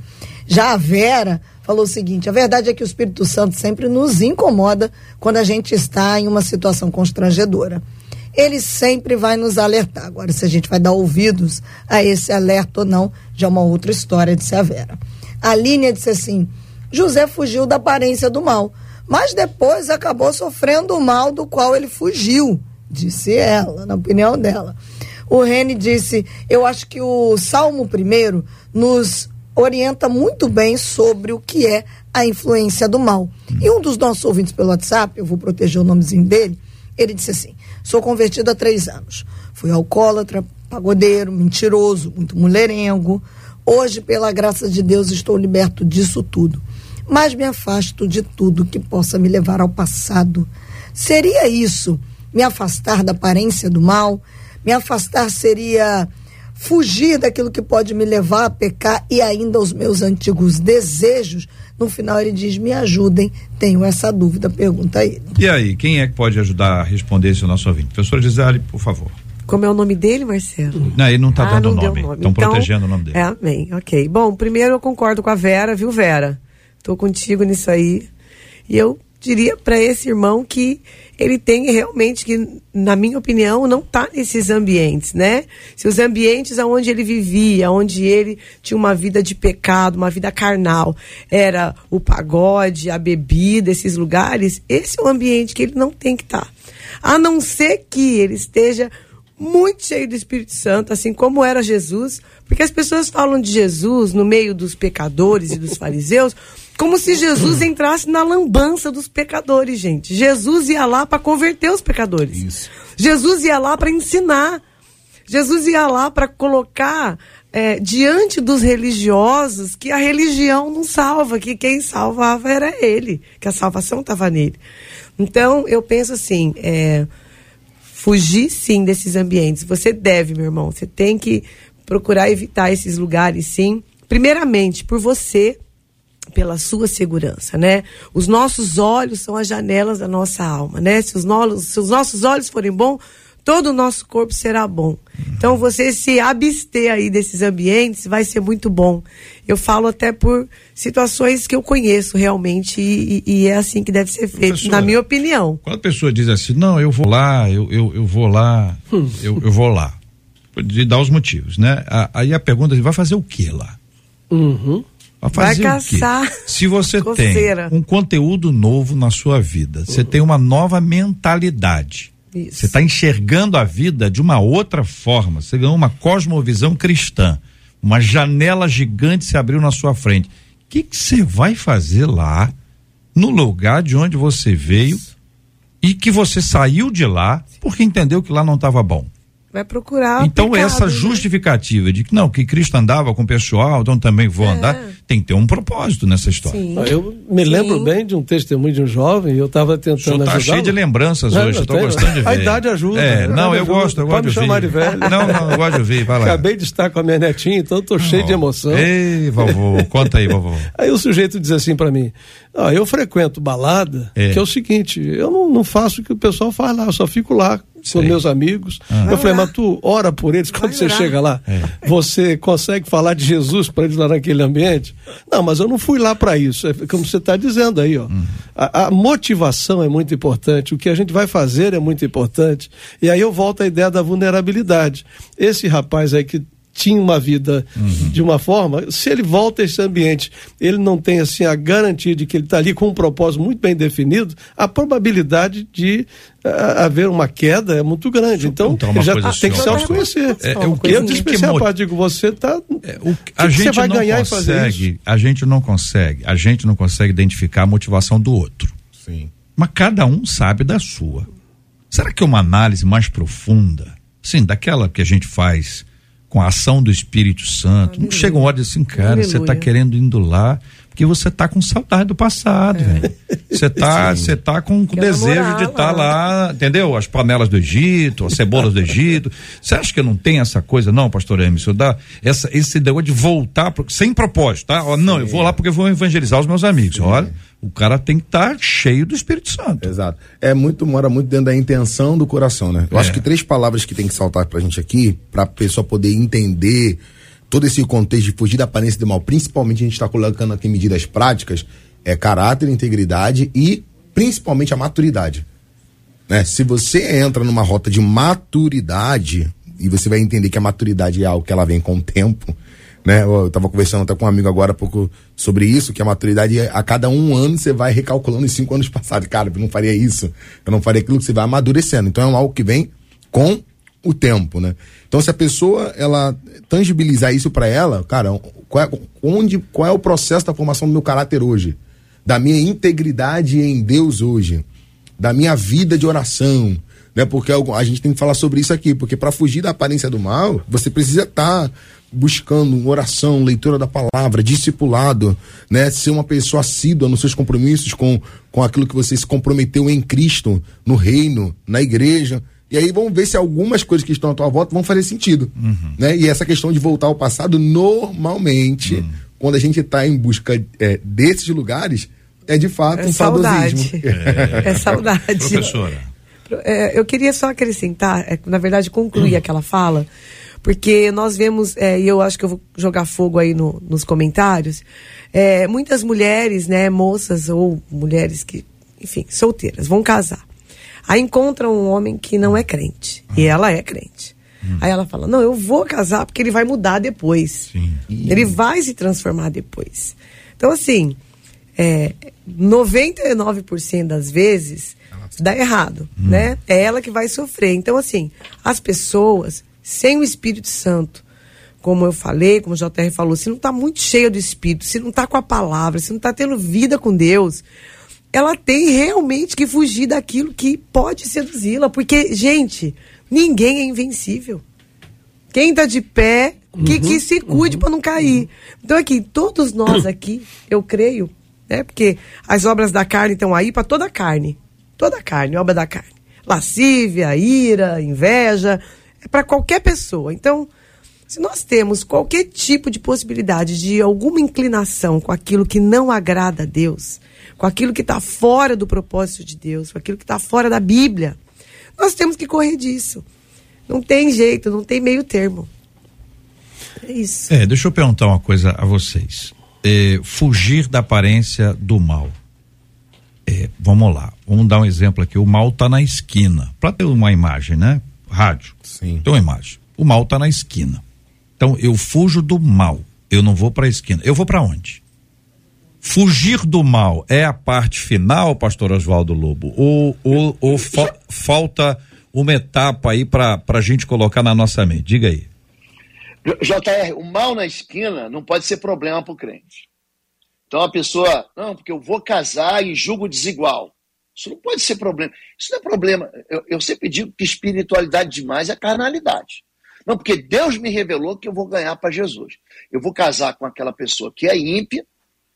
[SPEAKER 3] Já a Vera falou o seguinte: a verdade é que o Espírito Santo sempre nos incomoda quando a gente está em uma situação constrangedora. Ele sempre vai nos alertar. Agora, se a gente vai dar ouvidos a esse alerta ou não, já é uma outra história, disse a Vera. A Línia disse assim: José fugiu da aparência do mal, mas depois acabou sofrendo o mal do qual ele fugiu, disse ela, na opinião dela. O Rene disse: Eu acho que o Salmo primeiro nos orienta muito bem sobre o que é a influência do mal. E um dos nossos ouvintes pelo WhatsApp, eu vou proteger o nomezinho dele, ele disse assim: Sou convertido há três anos. Fui alcoólatra, pagodeiro, mentiroso, muito mulherengo. Hoje, pela graça de Deus, estou liberto disso tudo. Mas me afasto de tudo que possa me levar ao passado. Seria isso me afastar da aparência do mal? Me afastar seria fugir daquilo que pode me levar a pecar e ainda os meus antigos desejos. No final ele diz: me ajudem, tenho essa dúvida, pergunta ele.
[SPEAKER 1] E aí, quem é que pode ajudar a responder esse nosso ouvinte? Professora Gisele, por favor.
[SPEAKER 6] Como é o nome dele, Marcelo?
[SPEAKER 1] Não, ele não está
[SPEAKER 6] Ah,
[SPEAKER 1] dando
[SPEAKER 6] não
[SPEAKER 1] nome.
[SPEAKER 6] nome.
[SPEAKER 1] Estão
[SPEAKER 6] Então,
[SPEAKER 1] protegendo o nome dele.
[SPEAKER 6] É, amém. Ok. Bom, primeiro eu concordo com a Vera, viu, Vera? Tô contigo nisso aí. E eu diria para esse irmão que ele tem realmente que, na minha opinião, não tá nesses ambientes, né? Se os ambientes onde ele vivia, onde ele tinha uma vida de pecado, uma vida carnal, era o pagode, a bebida, esses lugares, esse é o ambiente que ele não tem que estar. A não ser que ele esteja muito cheio do Espírito Santo, assim como era Jesus, porque as pessoas falam de Jesus no meio dos pecadores e dos fariseus, como se Jesus entrasse na lambança dos pecadores, gente. Jesus ia lá para converter os pecadores. Jesus ia lá para ensinar. Jesus ia lá para colocar é, diante dos religiosos que a religião não salva, que quem salvava era ele, que a salvação estava nele. Então, eu penso assim, é, fugir sim desses ambientes. Você deve, meu irmão. Você tem que procurar evitar esses lugares, sim. Primeiramente, por você, pela sua segurança, né? Os nossos olhos são as janelas da nossa alma, né? Se os, no- se os nossos olhos forem bons, todo o nosso corpo será bom. Então, você se abster aí desses ambientes vai ser muito bom. Eu falo até por situações que eu conheço realmente e, e é assim que deve ser feito,
[SPEAKER 1] Professora,
[SPEAKER 6] na minha opinião.
[SPEAKER 1] Quando a pessoa diz assim, não, eu vou lá, eu, eu, eu vou lá, eu, eu vou lá. De dar os motivos, né? Aí a pergunta é, vai fazer o que lá?
[SPEAKER 2] Uhum.
[SPEAKER 1] Vai
[SPEAKER 6] caçar
[SPEAKER 1] Se você
[SPEAKER 6] coceira.
[SPEAKER 1] tem um conteúdo novo na sua vida, você tem uma nova mentalidade.
[SPEAKER 6] Isso.
[SPEAKER 1] Você está enxergando a vida de uma outra forma. Você ganhou uma cosmovisão cristã. Uma janela gigante se abriu na sua frente. O que que você vai fazer lá, no lugar de onde você veio e que você saiu de lá porque entendeu que lá não estava bom?
[SPEAKER 6] Vai procurar.
[SPEAKER 1] Então,
[SPEAKER 6] pecado,
[SPEAKER 1] essa
[SPEAKER 6] né?
[SPEAKER 1] justificativa de que não, que Cristo andava com o pessoal, então também vou andar, tem que ter um propósito nessa história.
[SPEAKER 6] É. Sim.
[SPEAKER 2] Eu me lembro
[SPEAKER 6] Sim.
[SPEAKER 2] bem de um testemunho de um jovem, eu estava tentando
[SPEAKER 1] tá
[SPEAKER 2] ajudá-lo.
[SPEAKER 1] cheio de lembranças
[SPEAKER 2] Não,
[SPEAKER 1] hoje,
[SPEAKER 2] eu
[SPEAKER 1] estou gostando de ver.
[SPEAKER 2] A idade ajuda.
[SPEAKER 1] É,
[SPEAKER 2] a
[SPEAKER 1] não, eu
[SPEAKER 2] ajuda.
[SPEAKER 1] gosto, eu
[SPEAKER 2] Pode
[SPEAKER 1] gosto
[SPEAKER 2] me chamar de velho.
[SPEAKER 1] Não, não, eu gosto de ouvir, vai lá.
[SPEAKER 2] Acabei de estar com a minha netinha, então estou cheio de emoção.
[SPEAKER 1] Ei, vovô, conta aí, vovô.
[SPEAKER 2] Aí o sujeito diz assim pra mim: ah, eu frequento balada,
[SPEAKER 1] É.
[SPEAKER 2] que é o seguinte, eu não, não faço o que o pessoal faz lá, eu só fico lá
[SPEAKER 1] Sei.
[SPEAKER 2] com meus amigos. Eu falei, mas tu ora por eles quando você
[SPEAKER 6] orar.
[SPEAKER 2] chega lá?
[SPEAKER 1] É.
[SPEAKER 2] Você consegue falar de Jesus para eles lá naquele ambiente? Não, mas eu não fui lá para isso. É como você está dizendo aí, ó.
[SPEAKER 1] Uhum.
[SPEAKER 2] A, a motivação é muito importante, o que a gente vai fazer é muito importante. E aí eu volto à ideia da vulnerabilidade. Esse rapaz aí que tinha uma vida de uma forma, se ele volta a esse ambiente, ele não tem assim a garantia de que ele está ali com um propósito muito bem definido, a probabilidade de ah, haver uma queda é muito grande. Então, ele já
[SPEAKER 1] coisa,
[SPEAKER 2] tem que se
[SPEAKER 1] senhor.
[SPEAKER 2] autoconhecer.
[SPEAKER 1] É, é, o
[SPEAKER 2] eu
[SPEAKER 1] que- o que
[SPEAKER 2] disse
[SPEAKER 1] que
[SPEAKER 2] digo, você está.
[SPEAKER 1] O- a gente
[SPEAKER 2] você vai
[SPEAKER 1] não
[SPEAKER 2] ganhar e fazer isso?
[SPEAKER 1] consegue, a gente não consegue, a gente não consegue identificar a motivação do outro.
[SPEAKER 5] Sim.
[SPEAKER 1] Mas cada um sabe da sua. Será que uma análise mais profunda, sim, daquela que a gente faz com a ação do Espírito Santo, não chega uma hora assim, cara, você está
[SPEAKER 6] Aleluia.
[SPEAKER 1] querendo indo lá porque você está com saudade do passado, velho. Você está, você tá com, desejo de estar
[SPEAKER 6] lá.
[SPEAKER 1] lá, entendeu? As panelas do Egito, as cebolas do Egito. Você acha que não tem essa coisa, não, pastor Emerson? Dá essa, esse negócio de voltar pro- sem propósito, tá? Ó, não, eu vou lá porque eu vou evangelizar os meus amigos. Olha, o cara tem que estar cheio do Espírito Santo.
[SPEAKER 5] Exato. É muito, mora muito dentro da intenção do coração, né? Eu acho que três palavras que tem que saltar pra gente aqui, pra pessoa poder entender todo esse contexto de fugir da aparência do mal, principalmente a gente tá colocando aqui medidas práticas, é caráter, integridade e principalmente a maturidade. Né? Se você entra numa rota de maturidade, e você vai entender que a maturidade é algo que ela vem com o tempo, né? Eu eu tava conversando até com um amigo agora há pouco sobre isso, que a maturidade é a cada um ano você vai recalculando os cinco anos passados. Cara, eu não faria isso, eu não faria aquilo que você vai amadurecendo. Então é algo que vem com o tempo, né? Então se a pessoa ela tangibilizar isso para ela, cara, qual é, onde, qual é o processo da formação do meu caráter hoje? Da minha integridade em Deus hoje? da minha vida de oração, né? Porque a gente tem que falar sobre isso aqui, porque para fugir da aparência do mal, você precisa estar buscando oração, leitura da palavra, discipulado, né? Ser uma pessoa assídua nos seus compromissos com, com aquilo que você se comprometeu em Cristo, no reino, na igreja. E aí vamos ver se algumas coisas que estão à tua volta vão fazer sentido, né? E essa questão de voltar ao passado, normalmente, quando a gente está em busca é, desses lugares, é de fato
[SPEAKER 6] É
[SPEAKER 5] um
[SPEAKER 6] saudade.
[SPEAKER 5] saudosismo.
[SPEAKER 6] É, saudade.
[SPEAKER 1] Professora.
[SPEAKER 6] É, eu queria só acrescentar, é, na verdade, concluir aquela fala, porque nós vemos, é, e eu acho que eu vou jogar fogo aí no- nos comentários, é, muitas mulheres, né, moças ou mulheres que, enfim, solteiras, vão casar. Aí encontram um homem que não é crente, e ela é crente. Aí ela fala: Não, eu vou casar porque ele vai mudar depois.
[SPEAKER 1] Sim.
[SPEAKER 6] Ele vai se transformar depois. Então, assim, é, 99% das vezes dá errado, né? É ela que vai sofrer. Então, assim, as pessoas sem o Espírito Santo, como eu falei, como o JR falou, se não está muito cheia do Espírito, se não está com a palavra, se não está tendo vida com Deus, ela tem realmente que fugir daquilo que pode seduzi-la. Porque, gente, ninguém é invencível. Quem está de pé, que, que se cuide para não cair. Então, aqui, todos nós aqui, eu creio, né? Porque as obras da carne estão aí para toda a carne. Toda a carne, obra da carne. Lascívia, ira, inveja, é para qualquer pessoa. Então, se nós temos qualquer tipo de possibilidade de alguma inclinação com aquilo que não agrada a Deus, com aquilo que está fora do propósito de Deus, com aquilo que está fora da Bíblia, nós temos que correr disso. Não tem jeito, não tem meio termo. É isso.
[SPEAKER 1] É, deixa eu perguntar uma coisa a vocês. É, fugir da aparência do mal. É, vamos lá, vamos dar um exemplo aqui. O mal está na esquina. Para ter uma imagem, né? Rádio.
[SPEAKER 5] Sim.
[SPEAKER 1] Tem uma imagem. O mal está na esquina. Então eu fujo do mal. Eu não vou para a esquina. Eu vou para onde? Fugir do mal é a parte final, pastor Oswaldo Lobo? Ou, ou, ou fa- falta uma etapa aí para a gente colocar na nossa mente? Diga aí.
[SPEAKER 4] JR, o mal na esquina não pode ser problema para o crente. Então a pessoa, não, porque eu vou casar em julgo desigual. Isso não pode ser problema. Isso não é problema. Eu, eu sempre digo que espiritualidade demais é carnalidade. Não, porque Deus me revelou que eu vou ganhar para Jesus. Eu vou casar com aquela pessoa que é ímpia,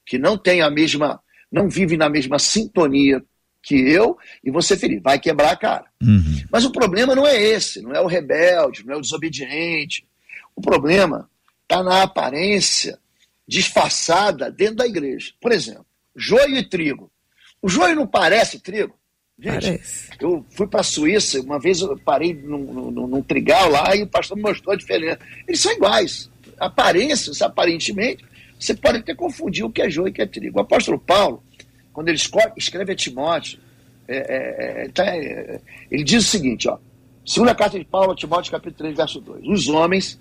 [SPEAKER 4] que não tem a mesma, não vive na mesma sintonia que eu, e você feliz. Vai quebrar a cara. Mas o problema não é esse, não é o rebelde, não é o desobediente. O problema está na aparência disfarçada dentro da igreja. Por exemplo, joio e trigo. O joio não parece trigo? Gente,
[SPEAKER 6] Parece.
[SPEAKER 4] eu fui para a Suíça, uma vez eu parei num, num, num trigal lá e o pastor me mostrou a diferença. Eles são iguais. Aparências, aparentemente, você pode até confundir o que é joio e o que é trigo. O apóstolo Paulo, quando ele escreve a Timóteo, é, é, é, tá, é, ele diz o seguinte, ó, segunda carta de Paulo Timóteo, capítulo 3, verso 2. Os homens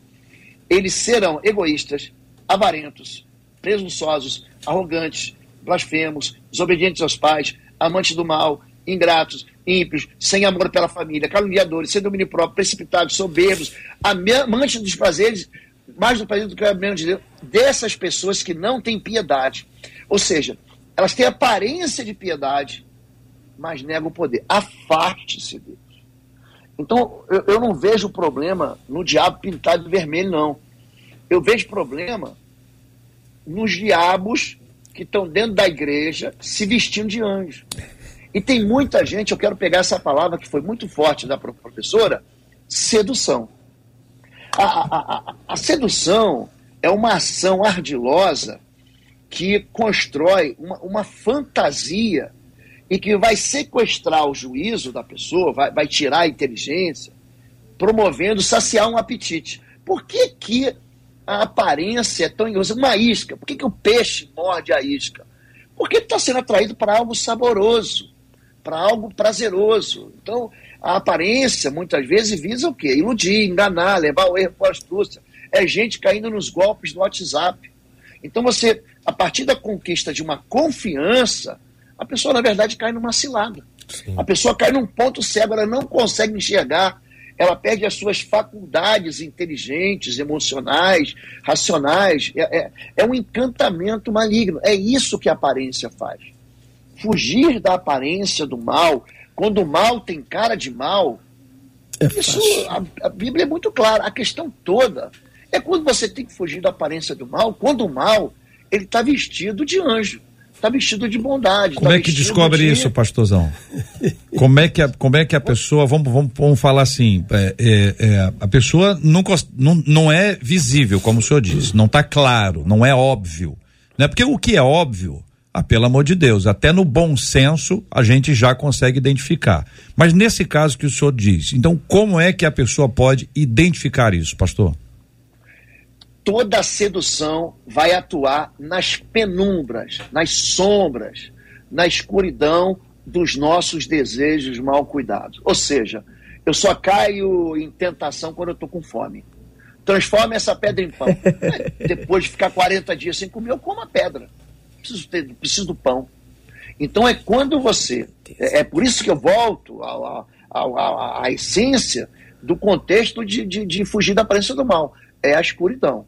[SPEAKER 4] eles serão egoístas, avarentos, presunçosos, arrogantes, blasfemos, desobedientes aos pais, amantes do mal, ingratos, ímpios, sem amor pela família, caluniadores, sem domínio próprio, precipitados, soberbos, amantes dos prazeres, mais do prazer do que o menos de Deus, dessas pessoas que não têm piedade. Ou seja, elas têm aparência de piedade, mas negam o poder. Afaste-se deles. Então, eu, eu não vejo problema no diabo pintado de vermelho, não. Eu vejo problema nos diabos que estão dentro da igreja se vestindo de anjo. E tem muita gente, eu quero pegar essa palavra que foi muito forte da professora, sedução. A, a, a, sedução é uma ação ardilosa que constrói uma, uma, fantasia e que vai sequestrar o juízo da pessoa, vai, vai tirar a inteligência, promovendo saciar um apetite. Por que, que a aparência é tão enganosa? Uma isca. Por que, que o peixe morde a isca? Porque está sendo atraído para algo saboroso, para algo prazeroso. Então, a aparência, muitas vezes, visa o quê? Iludir, enganar, levar o erro para a astúcia. É gente caindo nos golpes do WhatsApp. Então, você, a partir da conquista de uma confiança, a pessoa, na verdade, cai numa cilada. Sim. A pessoa cai num ponto cego, ela não consegue enxergar, ela perde as suas faculdades inteligentes, emocionais, racionais. É, é, é um encantamento maligno. É isso que a aparência faz. Fugir da aparência do mal, quando o mal tem cara de mal, é isso, a, a Bíblia é muito clara. A questão toda é quando você tem que fugir da aparência do mal, quando o mal ele está vestido de anjo, está vestido de bondade.
[SPEAKER 1] Como
[SPEAKER 4] tá
[SPEAKER 1] é que descobre de... isso, pastorzão? como é que a, como é que a pessoa, vamos, vamos, vamos falar assim, é, é, é, a pessoa não, não, não é visível, como o senhor disse, não está claro, não é óbvio. Né? Porque o que é óbvio, ah, pelo amor de Deus, até no bom senso a gente já consegue identificar. Mas nesse caso que o senhor diz, então como é que a pessoa pode identificar isso, pastor?
[SPEAKER 4] toda sedução vai atuar nas penumbras, nas sombras, na escuridão dos nossos desejos mal cuidados. Ou seja, eu só caio em tentação quando eu estou com fome. Transforma essa pedra em pão. Depois de ficar 40 dias sem comer, eu como a pedra. Preciso, ter, preciso do pão. Então é quando você. É, é por isso que eu volto à, à, à, essência do contexto de, de, de fugir da aparência do mal. É a escuridão.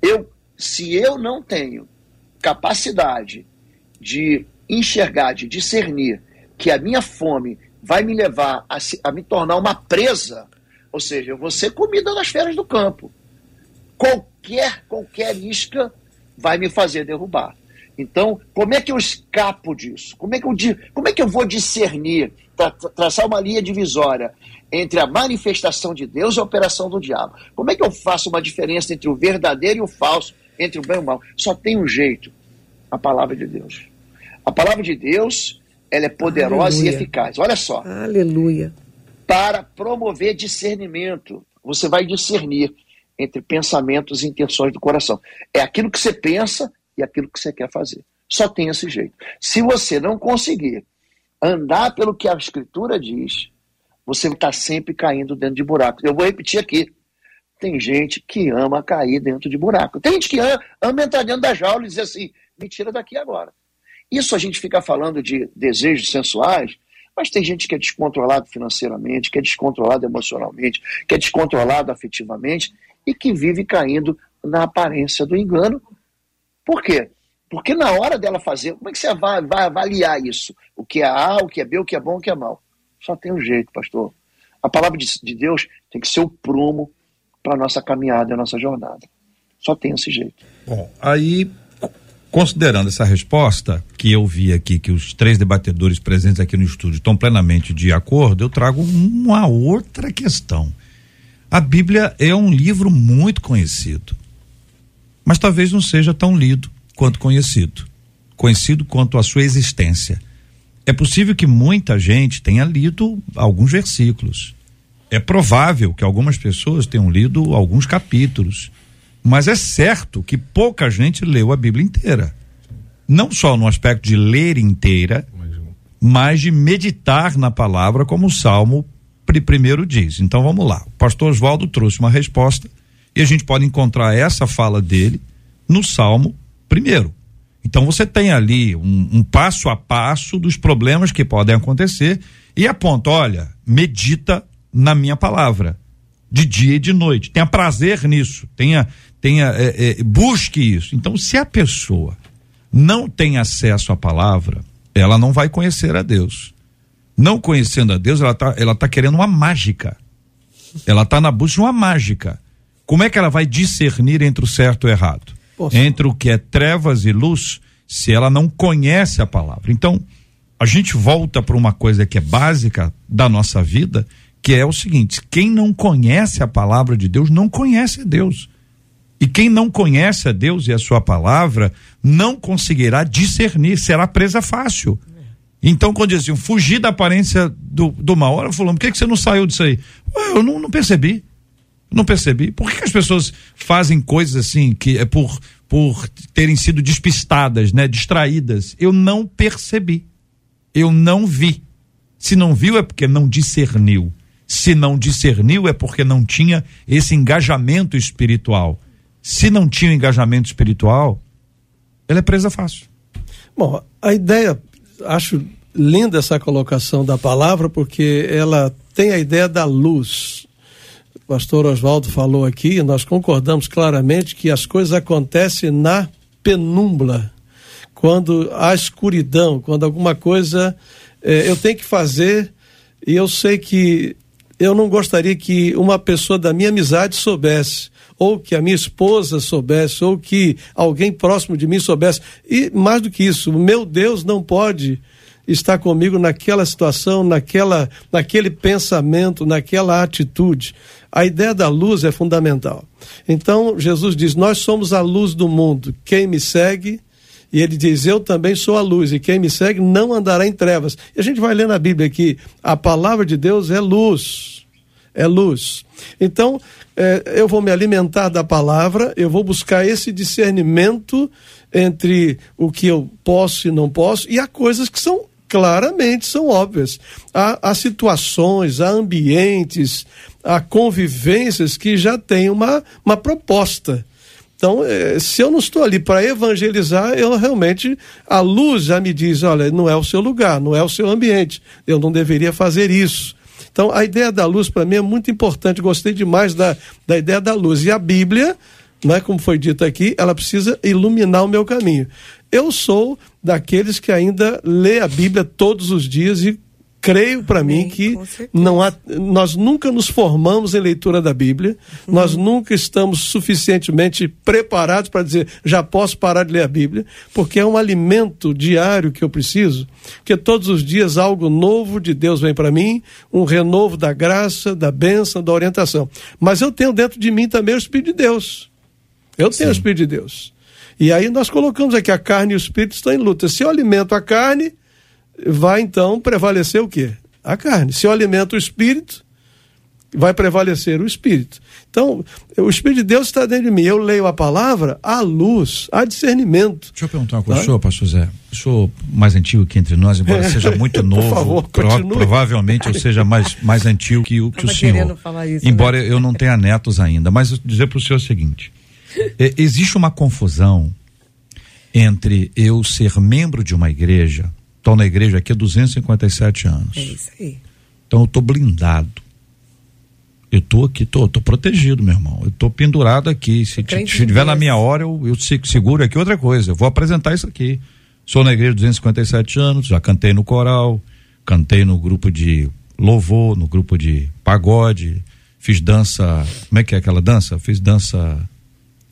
[SPEAKER 4] Eu, se eu não tenho capacidade de enxergar, de discernir que a minha fome vai me levar a, se, a me tornar uma presa, ou seja, eu vou ser comida nas feras do campo. Qualquer, qualquer isca vai me fazer derrubar. Então, como é que eu escapo disso? Como é que eu, como é que eu vou discernir, tra traçar uma linha divisória entre a manifestação de Deus e a operação do diabo. Como é que eu faço uma diferença entre o verdadeiro e o falso, entre o bem e o mal? Só tem um jeito: a palavra de Deus. A palavra de Deus, ela é poderosa Aleluia. e eficaz. Olha só.
[SPEAKER 6] Aleluia.
[SPEAKER 4] Para promover discernimento, você vai discernir entre pensamentos e intenções do coração. É aquilo que você pensa e aquilo que você quer fazer. Só tem esse jeito. Se você não conseguir andar pelo que a Escritura diz, você está sempre caindo dentro de buracos. Eu vou repetir aqui. Tem gente que ama cair dentro de buraco. Tem gente que ama, ama entrar dentro da jaula e dizer assim: me tira daqui agora. Isso a gente fica falando de desejos sensuais, mas tem gente que é descontrolado financeiramente, que é descontrolado emocionalmente, que é descontrolado afetivamente e que vive caindo na aparência do engano. Por quê? Porque na hora dela fazer, como é que você vai, vai avaliar isso? O que é A, o que é B, o que é bom, o que é mal? Só tem um jeito, pastor. A palavra de, de Deus tem que ser o prumo para a nossa caminhada, a nossa jornada. Só tem esse jeito.
[SPEAKER 1] Bom, aí, considerando essa resposta que eu vi aqui, que os três debatedores presentes aqui no estúdio estão plenamente de acordo, eu trago uma outra questão. A Bíblia é um livro muito conhecido, mas talvez não seja tão lido quanto conhecido. Conhecido quanto a sua existência. É possível que muita gente tenha lido alguns versículos. É provável que algumas pessoas tenham lido alguns capítulos. Mas é certo que pouca gente leu a Bíblia inteira. Não só no aspecto de ler inteira, mas de meditar na palavra, como o Salmo primeiro diz. Então vamos lá. O pastor Oswaldo trouxe uma resposta E a gente pode encontrar essa fala dele no Salmo primeiro. Então você tem ali um, um passo a passo dos problemas que podem acontecer e aponta, olha, medita na minha palavra, de dia e de noite. Tenha prazer nisso, tenha, tenha, é, é, busque isso. Então, se a pessoa não tem acesso à palavra, ela não vai conhecer a Deus. Não conhecendo a Deus, ela está ela tá querendo uma mágica. Ela está na busca de uma mágica. Como é que ela vai discernir entre o certo e o errado? Entre o que é trevas e luz, se ela não conhece a palavra. Então, a gente volta para uma coisa que é básica da nossa vida, que é o seguinte: quem não conhece a palavra de Deus não conhece a Deus. E quem não conhece a Deus e a sua palavra não conseguirá discernir, será presa fácil. Então, quando diziam fugir da aparência do, do mal, ela falou: por que, que você não saiu disso aí? Ué, eu não, não percebi. Não percebi. Por que, as pessoas fazem coisas assim que é por, por terem sido despistadas, né? Distraídas? Eu não percebi. Eu não vi. Se não viu é porque não discerniu. Se não discerniu é porque não tinha esse engajamento espiritual. Se não tinha engajamento espiritual, ela é presa fácil.
[SPEAKER 2] Bom, a ideia, acho linda essa colocação da palavra, porque ela tem a ideia da luz. Pastor Oswaldo falou aqui, nós concordamos claramente que as coisas acontecem na penumbra, quando há escuridão, quando alguma coisa eh, eu tenho que fazer e eu sei que eu não gostaria que uma pessoa da minha amizade soubesse, ou que a minha esposa soubesse, ou que alguém próximo de mim soubesse. E mais do que isso, meu Deus não pode estar comigo naquela situação, naquela, naquele pensamento, naquela atitude. A ideia da luz é fundamental. Então, Jesus diz: Nós somos a luz do mundo. Quem me segue e ele diz: Eu também sou a luz, e quem me segue não andará em trevas. E a gente vai ler na Bíblia que a palavra de Deus é luz. É luz. Então, eh, eu vou me alimentar da palavra, eu vou buscar esse discernimento entre o que eu posso e não posso, e há coisas que são claramente são óbvias. Há, há situações, há ambientes, há convivências que já têm uma, uma proposta. Então, eh, se eu não estou ali para evangelizar, eu realmente, a luz já me diz: olha, não é o seu lugar, não é o seu ambiente, eu não deveria fazer isso. Então, a ideia da luz para mim é muito importante, gostei demais da, da ideia da luz. E a Bíblia, não é como foi dito aqui, ela precisa iluminar o meu caminho. Eu sou daqueles que ainda lê a Bíblia todos os dias e creio para mim que não há, nós nunca nos formamos em leitura da Bíblia, nós nunca estamos suficientemente preparados para dizer já posso parar de ler a Bíblia, porque é um alimento diário que eu preciso, porque todos os dias algo novo de Deus vem para mim, um renovo da graça, da bênção, da orientação. Mas eu tenho dentro de mim também o Espírito de Deus. Eu tenho o Espírito de Deus. E aí nós colocamos aqui a carne e o espírito estão em luta. Se eu alimento a carne, vai então prevalecer o quê? A carne. Se eu alimento o espírito, vai prevalecer o espírito. Então, o espírito de Deus está dentro de mim. Eu leio a palavra, há luz, há discernimento.
[SPEAKER 1] Deixa eu perguntar uma coisa,
[SPEAKER 2] Tá?
[SPEAKER 1] senhor, pastor Zé. Eu sou mais antigo que entre nós, embora seja muito
[SPEAKER 2] Por
[SPEAKER 1] novo.
[SPEAKER 2] favor,
[SPEAKER 1] pro-
[SPEAKER 2] continue.
[SPEAKER 1] provavelmente eu seja mais, mais antigo que o, que o senhor.
[SPEAKER 6] isso,
[SPEAKER 1] embora
[SPEAKER 6] né?
[SPEAKER 1] eu não tenha netos ainda. Mas eu dizer para o senhor o seguinte: é, existe uma confusão entre eu ser membro de uma igreja, estou na igreja aqui há 257 anos.
[SPEAKER 6] É isso aí.
[SPEAKER 1] Então eu tô blindado. Eu tô aqui, tô, tô protegido, meu irmão. Eu tô pendurado aqui. Se
[SPEAKER 6] crente
[SPEAKER 1] se tiver na minha hora, eu, eu se- seguro aqui outra coisa. Eu vou apresentar isso aqui. Sou na igreja há 257 anos, já cantei no coral, cantei no grupo de louvor, no grupo de pagode, fiz dança. Como é que é aquela dança? Fiz dança.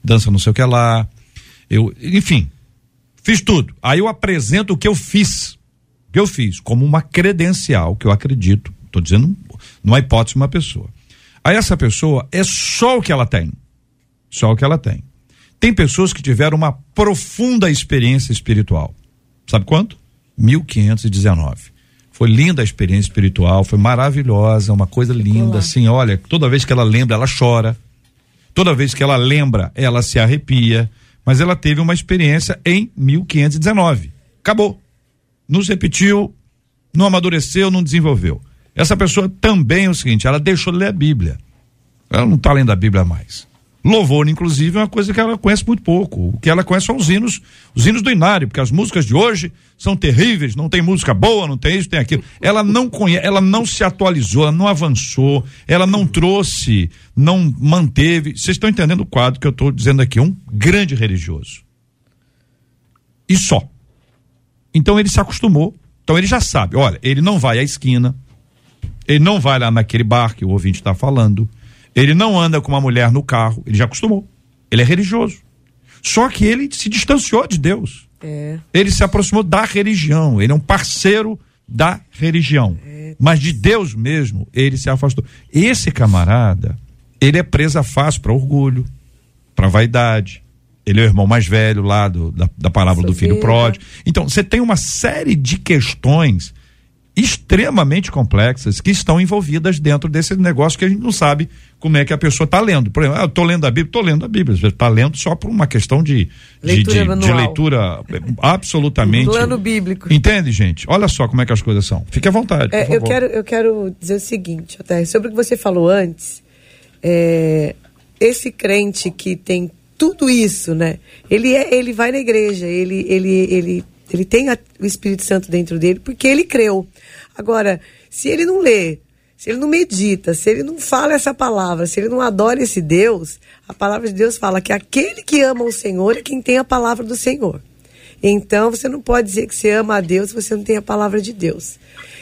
[SPEAKER 1] Dança não sei o que lá. Eu, enfim, fiz tudo. Aí eu apresento o que eu fiz. O que eu fiz, como uma credencial que eu acredito. Estou dizendo, numa hipótese, uma pessoa. Aí essa pessoa é só o que ela tem. Só o que ela tem. Tem pessoas que tiveram uma profunda experiência espiritual. Sabe quanto? 1519. Foi linda a experiência espiritual, foi maravilhosa, uma coisa linda, assim, olha, toda vez que ela lembra, ela chora. Toda vez que ela lembra, ela se arrepia. Mas ela teve uma experiência em 1519. Acabou. Não se repetiu, não amadureceu, não desenvolveu. Essa pessoa também é o seguinte, ela deixou de ler a Bíblia. Ela não está lendo a Bíblia mais. Louvor, inclusive, é uma coisa que ela conhece muito pouco. O que ela conhece são os hinos, os hinos do Inário, porque as músicas de hoje são terríveis, não tem música boa, não tem isso, tem aquilo. Ela não conhece, ela não se atualizou, ela não avançou, ela não trouxe, não manteve. Vocês estão entendendo o quadro que eu estou dizendo aqui? Um grande religioso. E só. Então ele se acostumou. Então ele já sabe, olha, ele não vai à esquina, ele não vai lá naquele bar que o ouvinte está falando. Ele não anda com uma mulher no carro. Ele já acostumou. Ele é religioso. Só que ele se distanciou de Deus.
[SPEAKER 6] É.
[SPEAKER 1] Ele se aproximou da religião. Ele é um parceiro da religião. Mas de Deus mesmo, ele se afastou. Esse camarada, ele é presa fácil para orgulho, para vaidade. Ele é o irmão mais velho lá do, da, da parábola do filho pródigo. Então, você tem uma série de questões extremamente complexas que estão envolvidas dentro desse negócio que a gente não sabe como é que a pessoa está lendo. Por exemplo, ah, eu estou lendo a Bíblia, estou lendo a Bíblia. Está lendo só por uma questão de, de,
[SPEAKER 6] Leitura
[SPEAKER 1] de- de
[SPEAKER 6] manual.
[SPEAKER 1] leitura eh, absolutamente.
[SPEAKER 6] Plano bíblico.
[SPEAKER 1] Entende, gente? Olha só como é que as coisas são. Fique à vontade.
[SPEAKER 6] É, eu, quero, eu quero dizer o seguinte, até sobre o que você falou antes, é, esse crente que tem tudo isso, né? Ele, é, ele vai na igreja, ele, ele, ele, ele tem a- o Espírito Santo dentro dele porque ele creu. Agora, se ele não lê, se ele não medita, se ele não fala essa palavra, se ele não adora esse Deus, a palavra de Deus fala que aquele que ama o Senhor é quem tem a palavra do Senhor. Então você não pode dizer que você ama a Deus se você não tem a palavra de Deus.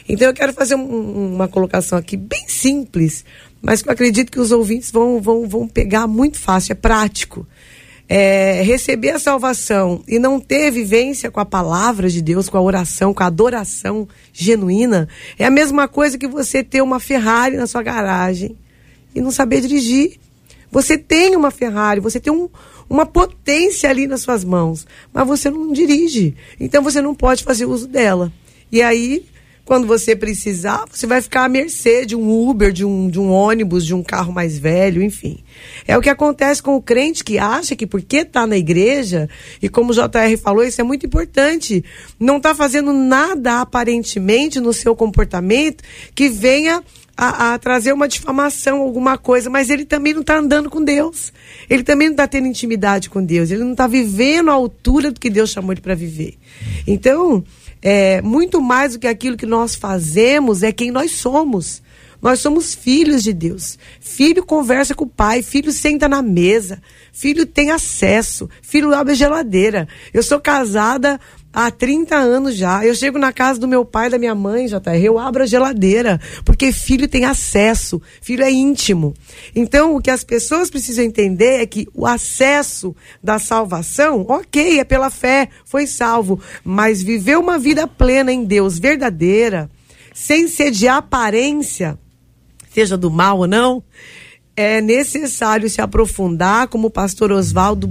[SPEAKER 6] Então eu quero fazer um- uma colocação aqui bem simples, mas que eu acredito que os ouvintes vão, vão, vão pegar muito fácil, é prático. É, receber a salvação e não ter vivência com a palavra de Deus, com a oração, com a adoração genuína, é a mesma coisa que você ter uma Ferrari na sua garagem e não saber dirigir. Você tem uma Ferrari, você tem um- uma potência ali nas suas mãos, mas você não dirige. Então você não pode fazer uso dela. E aí, quando você precisar, você vai ficar à mercê de um Uber, de um, de um ônibus, de um carro mais velho, enfim. É o que acontece com o crente que acha que porque está na igreja, e como o JR falou, isso é muito importante, não está fazendo nada aparentemente no seu comportamento que venha a, a trazer uma difamação, alguma coisa, mas ele também não está andando com Deus. Ele também não está tendo intimidade com Deus. Ele não está vivendo a altura do que Deus chamou ele para viver. Então, é, muito mais do que aquilo que nós fazemos é quem nós somos. Nós somos filhos de Deus. Filho conversa com o pai, filho senta na mesa, filho tem acesso, filho abre a geladeira. Eu sou casada há 30 anos já. Eu chego na casa do meu pai da minha mãe, JR, eu abro a geladeira, porque filho tem acesso, filho é íntimo. Então, o que as pessoas precisam entender é que o acesso da salvação, ok, é pela fé, foi salvo, mas viver uma vida plena em Deus, verdadeira, sem ser de aparência, seja do mal ou não, é necessário se aprofundar, como o pastor Oswaldo,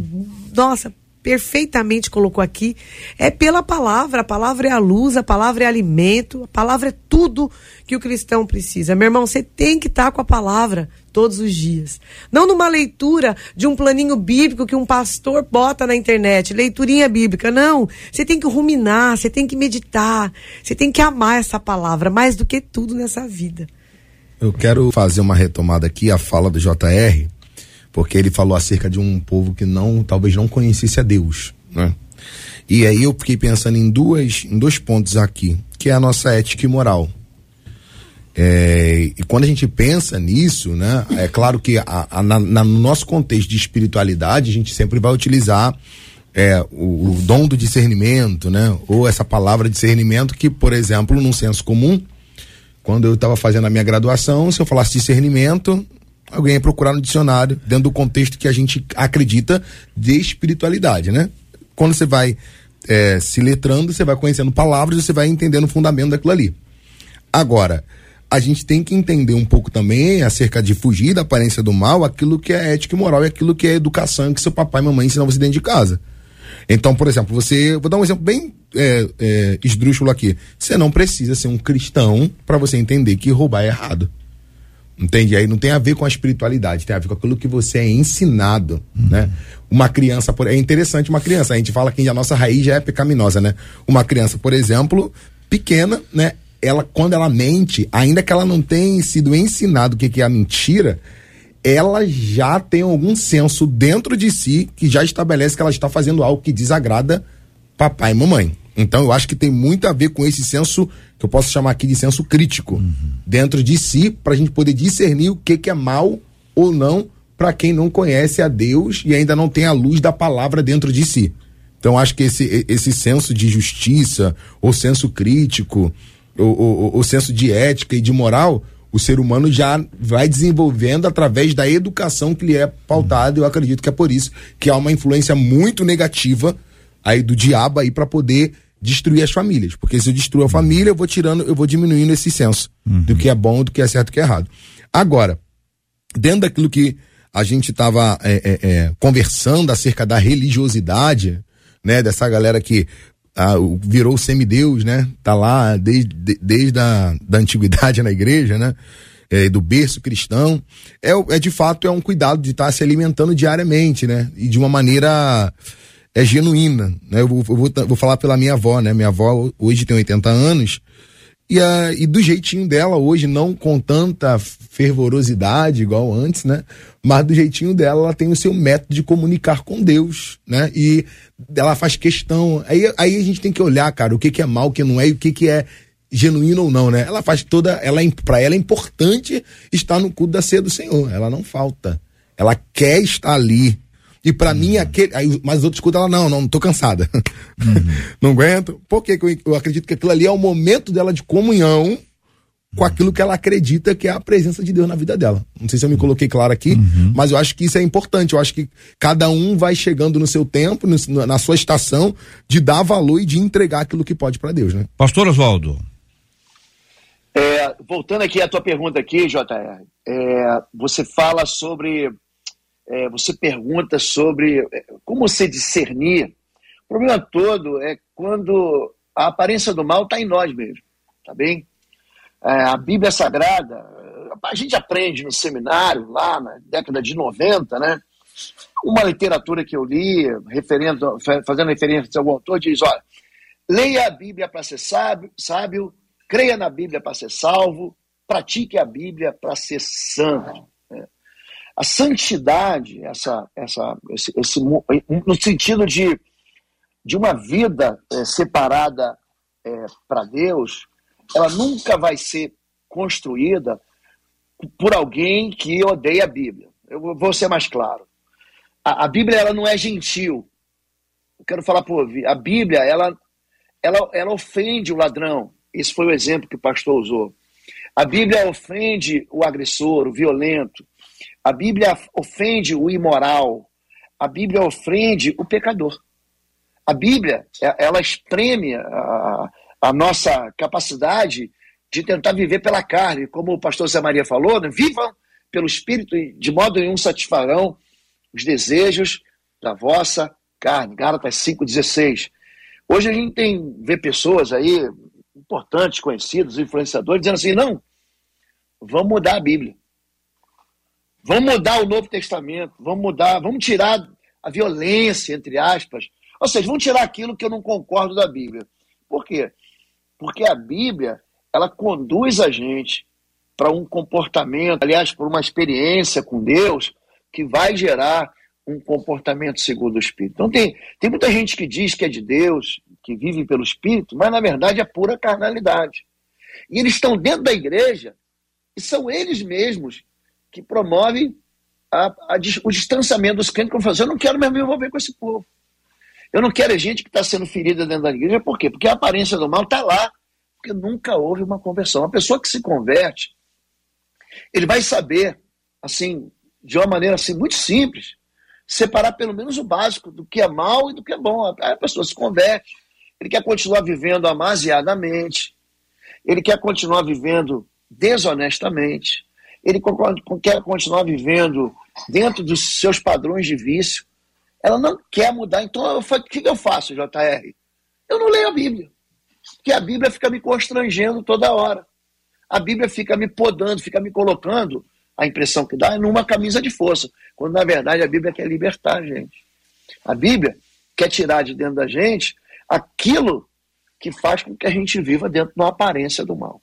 [SPEAKER 6] nossa, perfeitamente colocou aqui, é pela palavra. A palavra é a luz, a palavra é alimento, a palavra é tudo que o cristão precisa. Meu irmão, você tem que estar com a palavra todos os dias. Não numa leitura de um planinho bíblico que um pastor bota na internet, leiturinha bíblica. Não. Você tem que ruminar, você tem que meditar, você tem que amar essa palavra mais do que tudo nessa vida.
[SPEAKER 5] Eu quero fazer uma retomada aqui a fala do JR, porque ele falou acerca de um povo que não, talvez não conhecesse a Deus, né? E aí eu fiquei pensando em duas, em dois pontos aqui, que é a nossa ética e moral. É, e quando a gente pensa nisso, né, é claro que a- a- na- na- no nosso contexto de espiritualidade, a gente sempre vai utilizar é, o, o dom do discernimento, né, ou essa palavra discernimento que, por exemplo, num senso comum, quando eu estava fazendo a minha graduação, se eu falasse discernimento, alguém ia procurar no dicionário, dentro do contexto que a gente acredita de espiritualidade, né? Quando você vai é, se letrando, você vai conhecendo palavras, você vai entendendo o fundamento daquilo ali. Agora, a gente tem que entender um pouco também acerca de fugir da aparência do mal, aquilo que é ética e moral e aquilo que é educação que seu papai e mamãe ensinam você dentro de casa. Então, por exemplo, você. Vou dar um exemplo bem é, é, esdrúxulo aqui. Você não precisa ser um cristão para você entender que roubar é errado. Entende? Aí não tem a ver com a espiritualidade, tem a ver com aquilo que você é ensinado, né? Uma criança, por... é interessante uma criança, a gente fala que a nossa raiz já é pecaminosa, né? Uma criança, por exemplo, pequena, né? Ela, quando ela mente, ainda que ela não tenha sido ensinado o que, que é a mentira, ela já tem algum senso dentro de si que já estabelece que ela está fazendo algo que desagrada papai e mamãe. Então eu acho que tem muito a ver com esse senso que eu posso chamar aqui de senso crítico dentro de si para a gente poder discernir o que que é mal ou não para quem não conhece a Deus e ainda não tem a luz da palavra dentro de si. Então acho que esse, esse senso de justiça, ou senso crítico, ou, senso de ética e de moral, o ser humano já vai desenvolvendo através da educação que lhe é pautada. Eu acredito que é por isso que há uma influência muito negativa aí do diabo aí para poder destruir as famílias. Porque se eu destruo a família, eu vou tirando, eu vou diminuindo esse senso do que é bom, do que é certo e do que é errado. Agora, dentro daquilo que a gente estava conversando acerca da religiosidade, né, dessa galera que ah, virou semideus, né, tá lá desde, de- desde a da antiguidade na igreja, né, é, do berço cristão, é, é de fato é um cuidado de estar se alimentando diariamente, né, e de uma maneira é genuína, né, eu vou, eu vou, vou falar pela minha avó, né, minha avó hoje tem 80 anos, e, a, e do jeitinho dela hoje, não com tanta fervorosidade igual antes, né? Mas do jeitinho dela, ela tem o seu método de comunicar com Deus, né? E ela faz questão. Aí, aí a gente tem que olhar, cara, o que, que é mal, o que não é, e o que, que é genuíno ou não, né? Ela faz toda. Ela, é- pra ela é importante estar no culto da ceia do Senhor. Ela não falta. Ela quer estar ali. E pra mim, aquele. Aí, mas os outros escutam ela, não, não, não tô cansada. não aguento. Por quê? que eu, eu acredito que aquilo ali é o momento dela de comunhão com aquilo que ela acredita que é a presença de Deus na vida dela. Não sei se eu me coloquei claro aqui, mas eu acho que isso é importante. Eu acho que cada um vai chegando no seu tempo, no- na sua estação, de dar valor e de entregar aquilo que pode pra Deus, né?
[SPEAKER 1] Pastor Oswaldo.
[SPEAKER 4] É, voltando aqui à tua pergunta aqui, JR, é, você fala sobre, é, você pergunta sobre é, como você discernir. O problema todo é quando a aparência do mal está em nós mesmo, tá bem? É, a Bíblia Sagrada, a gente aprende no seminário, lá na década de 90, né? Uma literatura que eu li, referendo, fa- fazendo referência a algum autor, diz, olha, leia a Bíblia para ser sábio, sábio, creia na Bíblia para ser salvo, pratique a Bíblia para ser santo. A santidade, essa, essa, esse, esse no sentido de, de uma vida eh, separada para Deus, ela nunca vai ser construída por alguém que odeia a Bíblia. Eu vou ser mais claro. A, a Bíblia ela não é gentil. Eu quero falar por. A Bíblia ela, ela, ela ofende o ladrão. Esse foi o exemplo que o pastor usou. A Bíblia ofende o agressor, o violento. A Bíblia ofende o imoral. A Bíblia ofende o pecador. A Bíblia, é- ela espreme a, a nossa capacidade de tentar viver pela carne, como o pastor Zé Maria falou, né? vivam pelo Espírito e de modo nenhum satisfarão os desejos da vossa carne. Gálatas 5,16. Hoje a gente tem, vê pessoas aí, importantes, conhecidos, influenciadores, dizendo assim, não, vamos mudar a Bíblia. Vamos mudar o Novo Testamento, vamos mudar, vamos tirar a violência, entre aspas. Ou seja, vamos tirar aquilo que eu não concordo da Bíblia. Por quê? Porque a Bíblia, ela conduz a gente para um comportamento, aliás, para uma experiência com Deus que vai gerar um comportamento segundo o Espírito. Então tem, tem muita gente que diz que é de Deus, que vive pelo Espírito, mas na verdade é pura carnalidade. E eles estão dentro da igreja e são eles mesmos que promovem a- a o distanciamento dos crentes, como fazer, eu não quero mais me envolver com esse povo. Eu não quero é gente que está sendo ferida dentro da igreja, por quê? Porque a aparência do mal está lá, porque nunca houve uma conversão. Uma pessoa que se converte, ele vai saber, assim, de uma maneira assim, muito simples, separar pelo menos o básico do que é mal e do que é bom. Aí a pessoa se converte, ele quer continuar vivendo amaziadamente, ele quer continuar vivendo desonestamente, ele quer continuar vivendo dentro dos seus padrões de vício. Ela não quer mudar. Então, o que que eu faço, JR? Eu não leio a Bíblia. Porque a Bíblia fica me constrangendo toda hora. A Bíblia fica me podando, fica me colocando, a impressão que dá é numa camisa de força, quando na verdade a Bíblia quer libertar a gente. A Bíblia quer tirar de dentro da gente aquilo que faz com que a gente viva dentro de uma aparência do mal.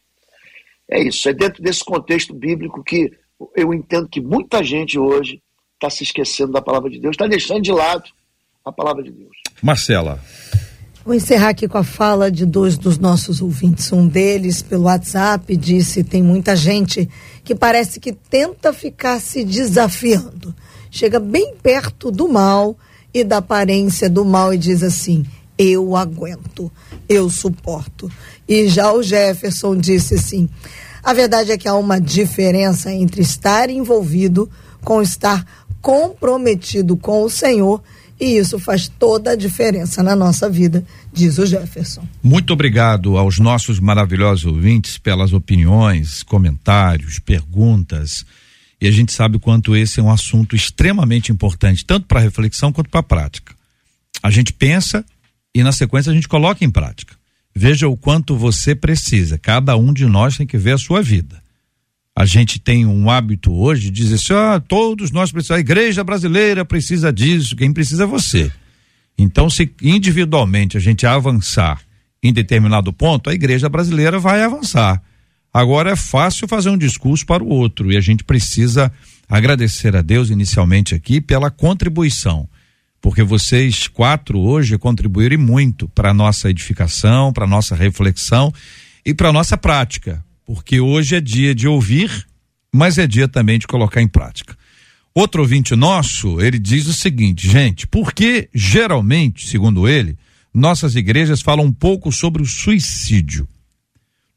[SPEAKER 4] É isso, é dentro desse contexto bíblico que eu entendo que muita gente hoje está se esquecendo da palavra de Deus, está deixando de lado a palavra de Deus.
[SPEAKER 1] Marcela.
[SPEAKER 3] Vou encerrar aqui com a fala de dois dos nossos ouvintes. Um deles, pelo WhatsApp, disse: tem muita gente que parece que tenta ficar se desafiando. Chega bem perto do mal e da aparência do mal e diz assim: eu aguento, eu suporto. E já o Jefferson disse assim: a verdade é que há uma diferença entre estar envolvido com estar comprometido com o Senhor e isso faz toda a diferença na nossa vida, diz o Jefferson.
[SPEAKER 1] Muito obrigado aos nossos maravilhosos ouvintes pelas opiniões, comentários, perguntas. E a gente sabe quanto esse é um assunto extremamente importante, tanto para reflexão quanto para a prática. A gente pensa e na sequência a gente coloca em prática. Veja o quanto você precisa. Cada um de nós tem que ver a sua vida. A gente tem um hábito hoje de dizer assim: ah, todos nós precisamos, a igreja brasileira precisa disso, quem precisa é você. Então, se individualmente a gente avançar em determinado ponto, a igreja brasileira vai avançar. Agora é fácil fazer um discurso para o outro e a gente precisa agradecer a Deus inicialmente aqui pela contribuição, porque vocês quatro hoje contribuíram muito para a nossa edificação, para nossa reflexão e para nossa prática porque hoje é dia de ouvir, mas é dia também de colocar em prática. Outro ouvinte nosso, ele diz o seguinte, gente, porque geralmente, segundo ele, nossas igrejas falam um pouco sobre o suicídio.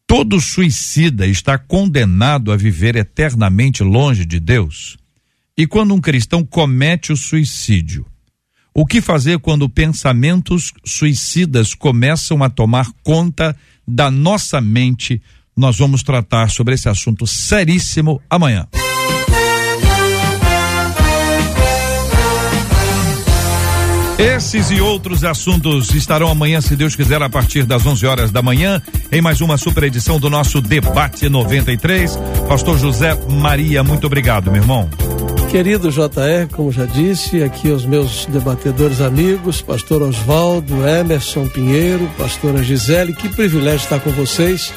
[SPEAKER 1] Todo suicida está condenado a viver eternamente longe de Deus? E quando um cristão comete o suicídio, o que fazer quando pensamentos suicidas começam a tomar conta da nossa mente nós vamos tratar sobre esse assunto seríssimo amanhã. Esses e outros assuntos estarão amanhã, se Deus quiser, a partir das 11 horas da manhã, em mais uma super edição do nosso Debate 93. Pastor José Maria, muito obrigado, meu irmão.
[SPEAKER 2] Querido JR, como já disse, aqui os meus debatedores amigos, pastor Oswaldo, Emerson Pinheiro, pastora Gisele, que privilégio estar com vocês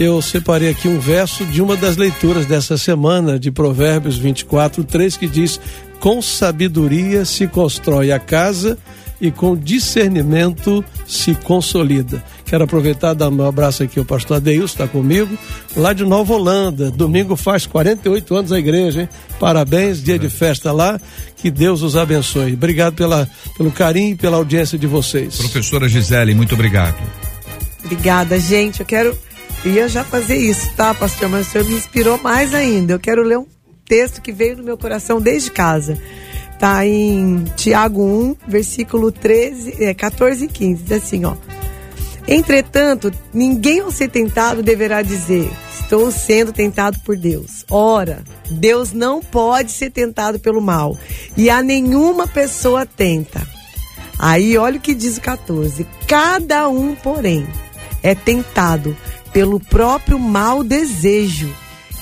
[SPEAKER 2] eu separei aqui um verso de uma das leituras dessa semana, de Provérbios 24, 3, que diz: Com sabedoria se constrói a casa e com discernimento se consolida. Quero aproveitar e dar um abraço aqui ao pastor Adeilson, está comigo, lá de Nova Holanda. Domingo faz 48 anos a igreja, hein? Parabéns, dia de festa lá. Que Deus os abençoe. Obrigado pela, pelo carinho e pela audiência de vocês.
[SPEAKER 1] Professora Gisele, muito obrigado.
[SPEAKER 6] Obrigada, gente. Eu quero ia já fazer isso, tá, pastor? Mas o senhor me inspirou mais ainda. Eu quero ler um texto que veio no meu coração desde casa. Tá em Tiago 1, versículo 13, é, 14 e 15. Diz assim, ó. Entretanto, ninguém ao ser tentado deverá dizer: Estou sendo tentado por Deus. Ora, Deus não pode ser tentado pelo mal, e a nenhuma pessoa tenta. Aí, olha o que diz o 14: Cada um, porém, é tentado pelo próprio mau desejo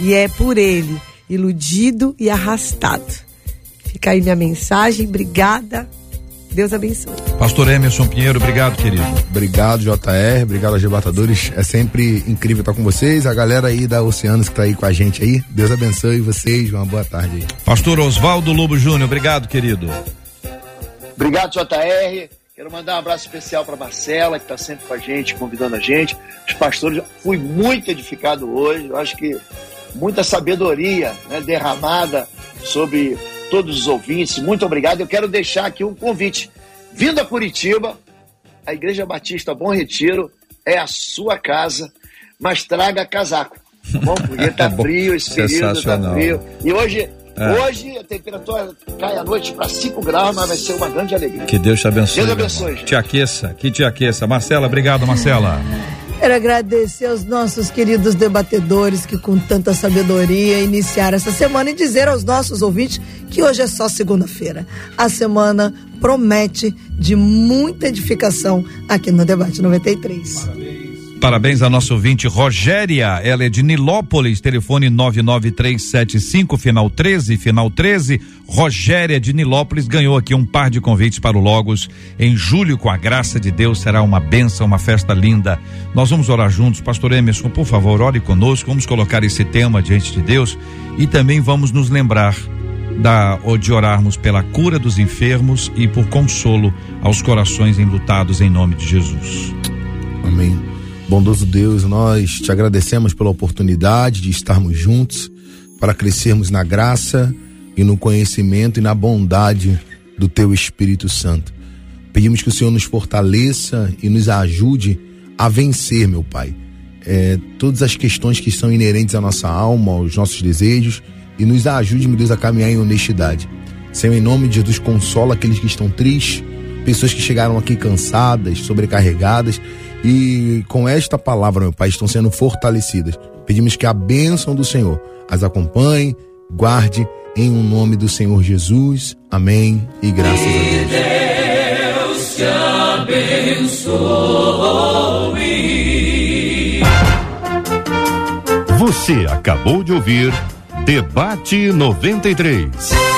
[SPEAKER 6] e é por ele iludido e arrastado. Fica aí minha mensagem, obrigada. Deus abençoe.
[SPEAKER 1] Pastor Emerson Pinheiro, obrigado, querido.
[SPEAKER 5] Obrigado, JR, obrigado aos debatadores. É sempre incrível estar com vocês. A galera aí da Oceanos que está aí com a gente aí. Deus abençoe vocês. Uma boa tarde aí.
[SPEAKER 1] Pastor Oswaldo Lobo Júnior, obrigado, querido.
[SPEAKER 4] Obrigado, JR. Quero mandar um abraço especial para Marcela, que está sempre com a gente, convidando a gente. Os pastores, fui muito edificado hoje. Eu acho que muita sabedoria né, derramada sobre todos os ouvintes. Muito obrigado. Eu quero deixar aqui um convite. Vindo a Curitiba, a Igreja Batista Bom Retiro é a sua casa, mas traga casaco. Tá bom? Porque tá frio esse período, tá frio. E hoje
[SPEAKER 1] É.
[SPEAKER 4] Hoje a temperatura cai à noite para 5 graus, mas vai ser uma grande alegria.
[SPEAKER 1] Que Deus te abençoe.
[SPEAKER 4] Deus abençoe.
[SPEAKER 1] Te aqueça, que te aqueça. Marcela, obrigado, Marcela.
[SPEAKER 3] Quero agradecer aos nossos queridos debatedores que, com tanta sabedoria, iniciaram essa semana e dizer aos nossos ouvintes que hoje é só segunda-feira. A semana promete de muita edificação aqui no Debate 93.
[SPEAKER 1] Parabéns à nossa ouvinte Rogéria, ela é de Nilópolis, telefone 99375, final 13, final 13. Rogéria de Nilópolis ganhou aqui um par de convites para o Logos em julho, com a graça de Deus, será uma benção, uma festa linda. Nós vamos orar juntos, pastor Emerson, por favor, ore conosco, vamos colocar esse tema diante de Deus e também vamos nos lembrar da, de orarmos pela cura dos enfermos e por consolo aos corações enlutados em nome de Jesus.
[SPEAKER 5] Amém. Bondoso Deus, nós te agradecemos pela oportunidade de estarmos juntos para crescermos na graça e no conhecimento e na bondade do teu Espírito Santo. Pedimos que o Senhor nos fortaleça e nos ajude a vencer, meu Pai, é, todas as questões que são inerentes à nossa alma, aos nossos desejos e nos ajude, meu Deus, a caminhar em honestidade. Senhor, em nome de Jesus, consola aqueles que estão tristes, pessoas que chegaram aqui cansadas, sobrecarregadas e com esta palavra, meu Pai, estão sendo fortalecidas. Pedimos que a bênção do Senhor as acompanhe, guarde em um nome do Senhor Jesus. Amém. E graças a Deus.
[SPEAKER 7] Deus te abençoe.
[SPEAKER 8] Você acabou de ouvir Debate 93.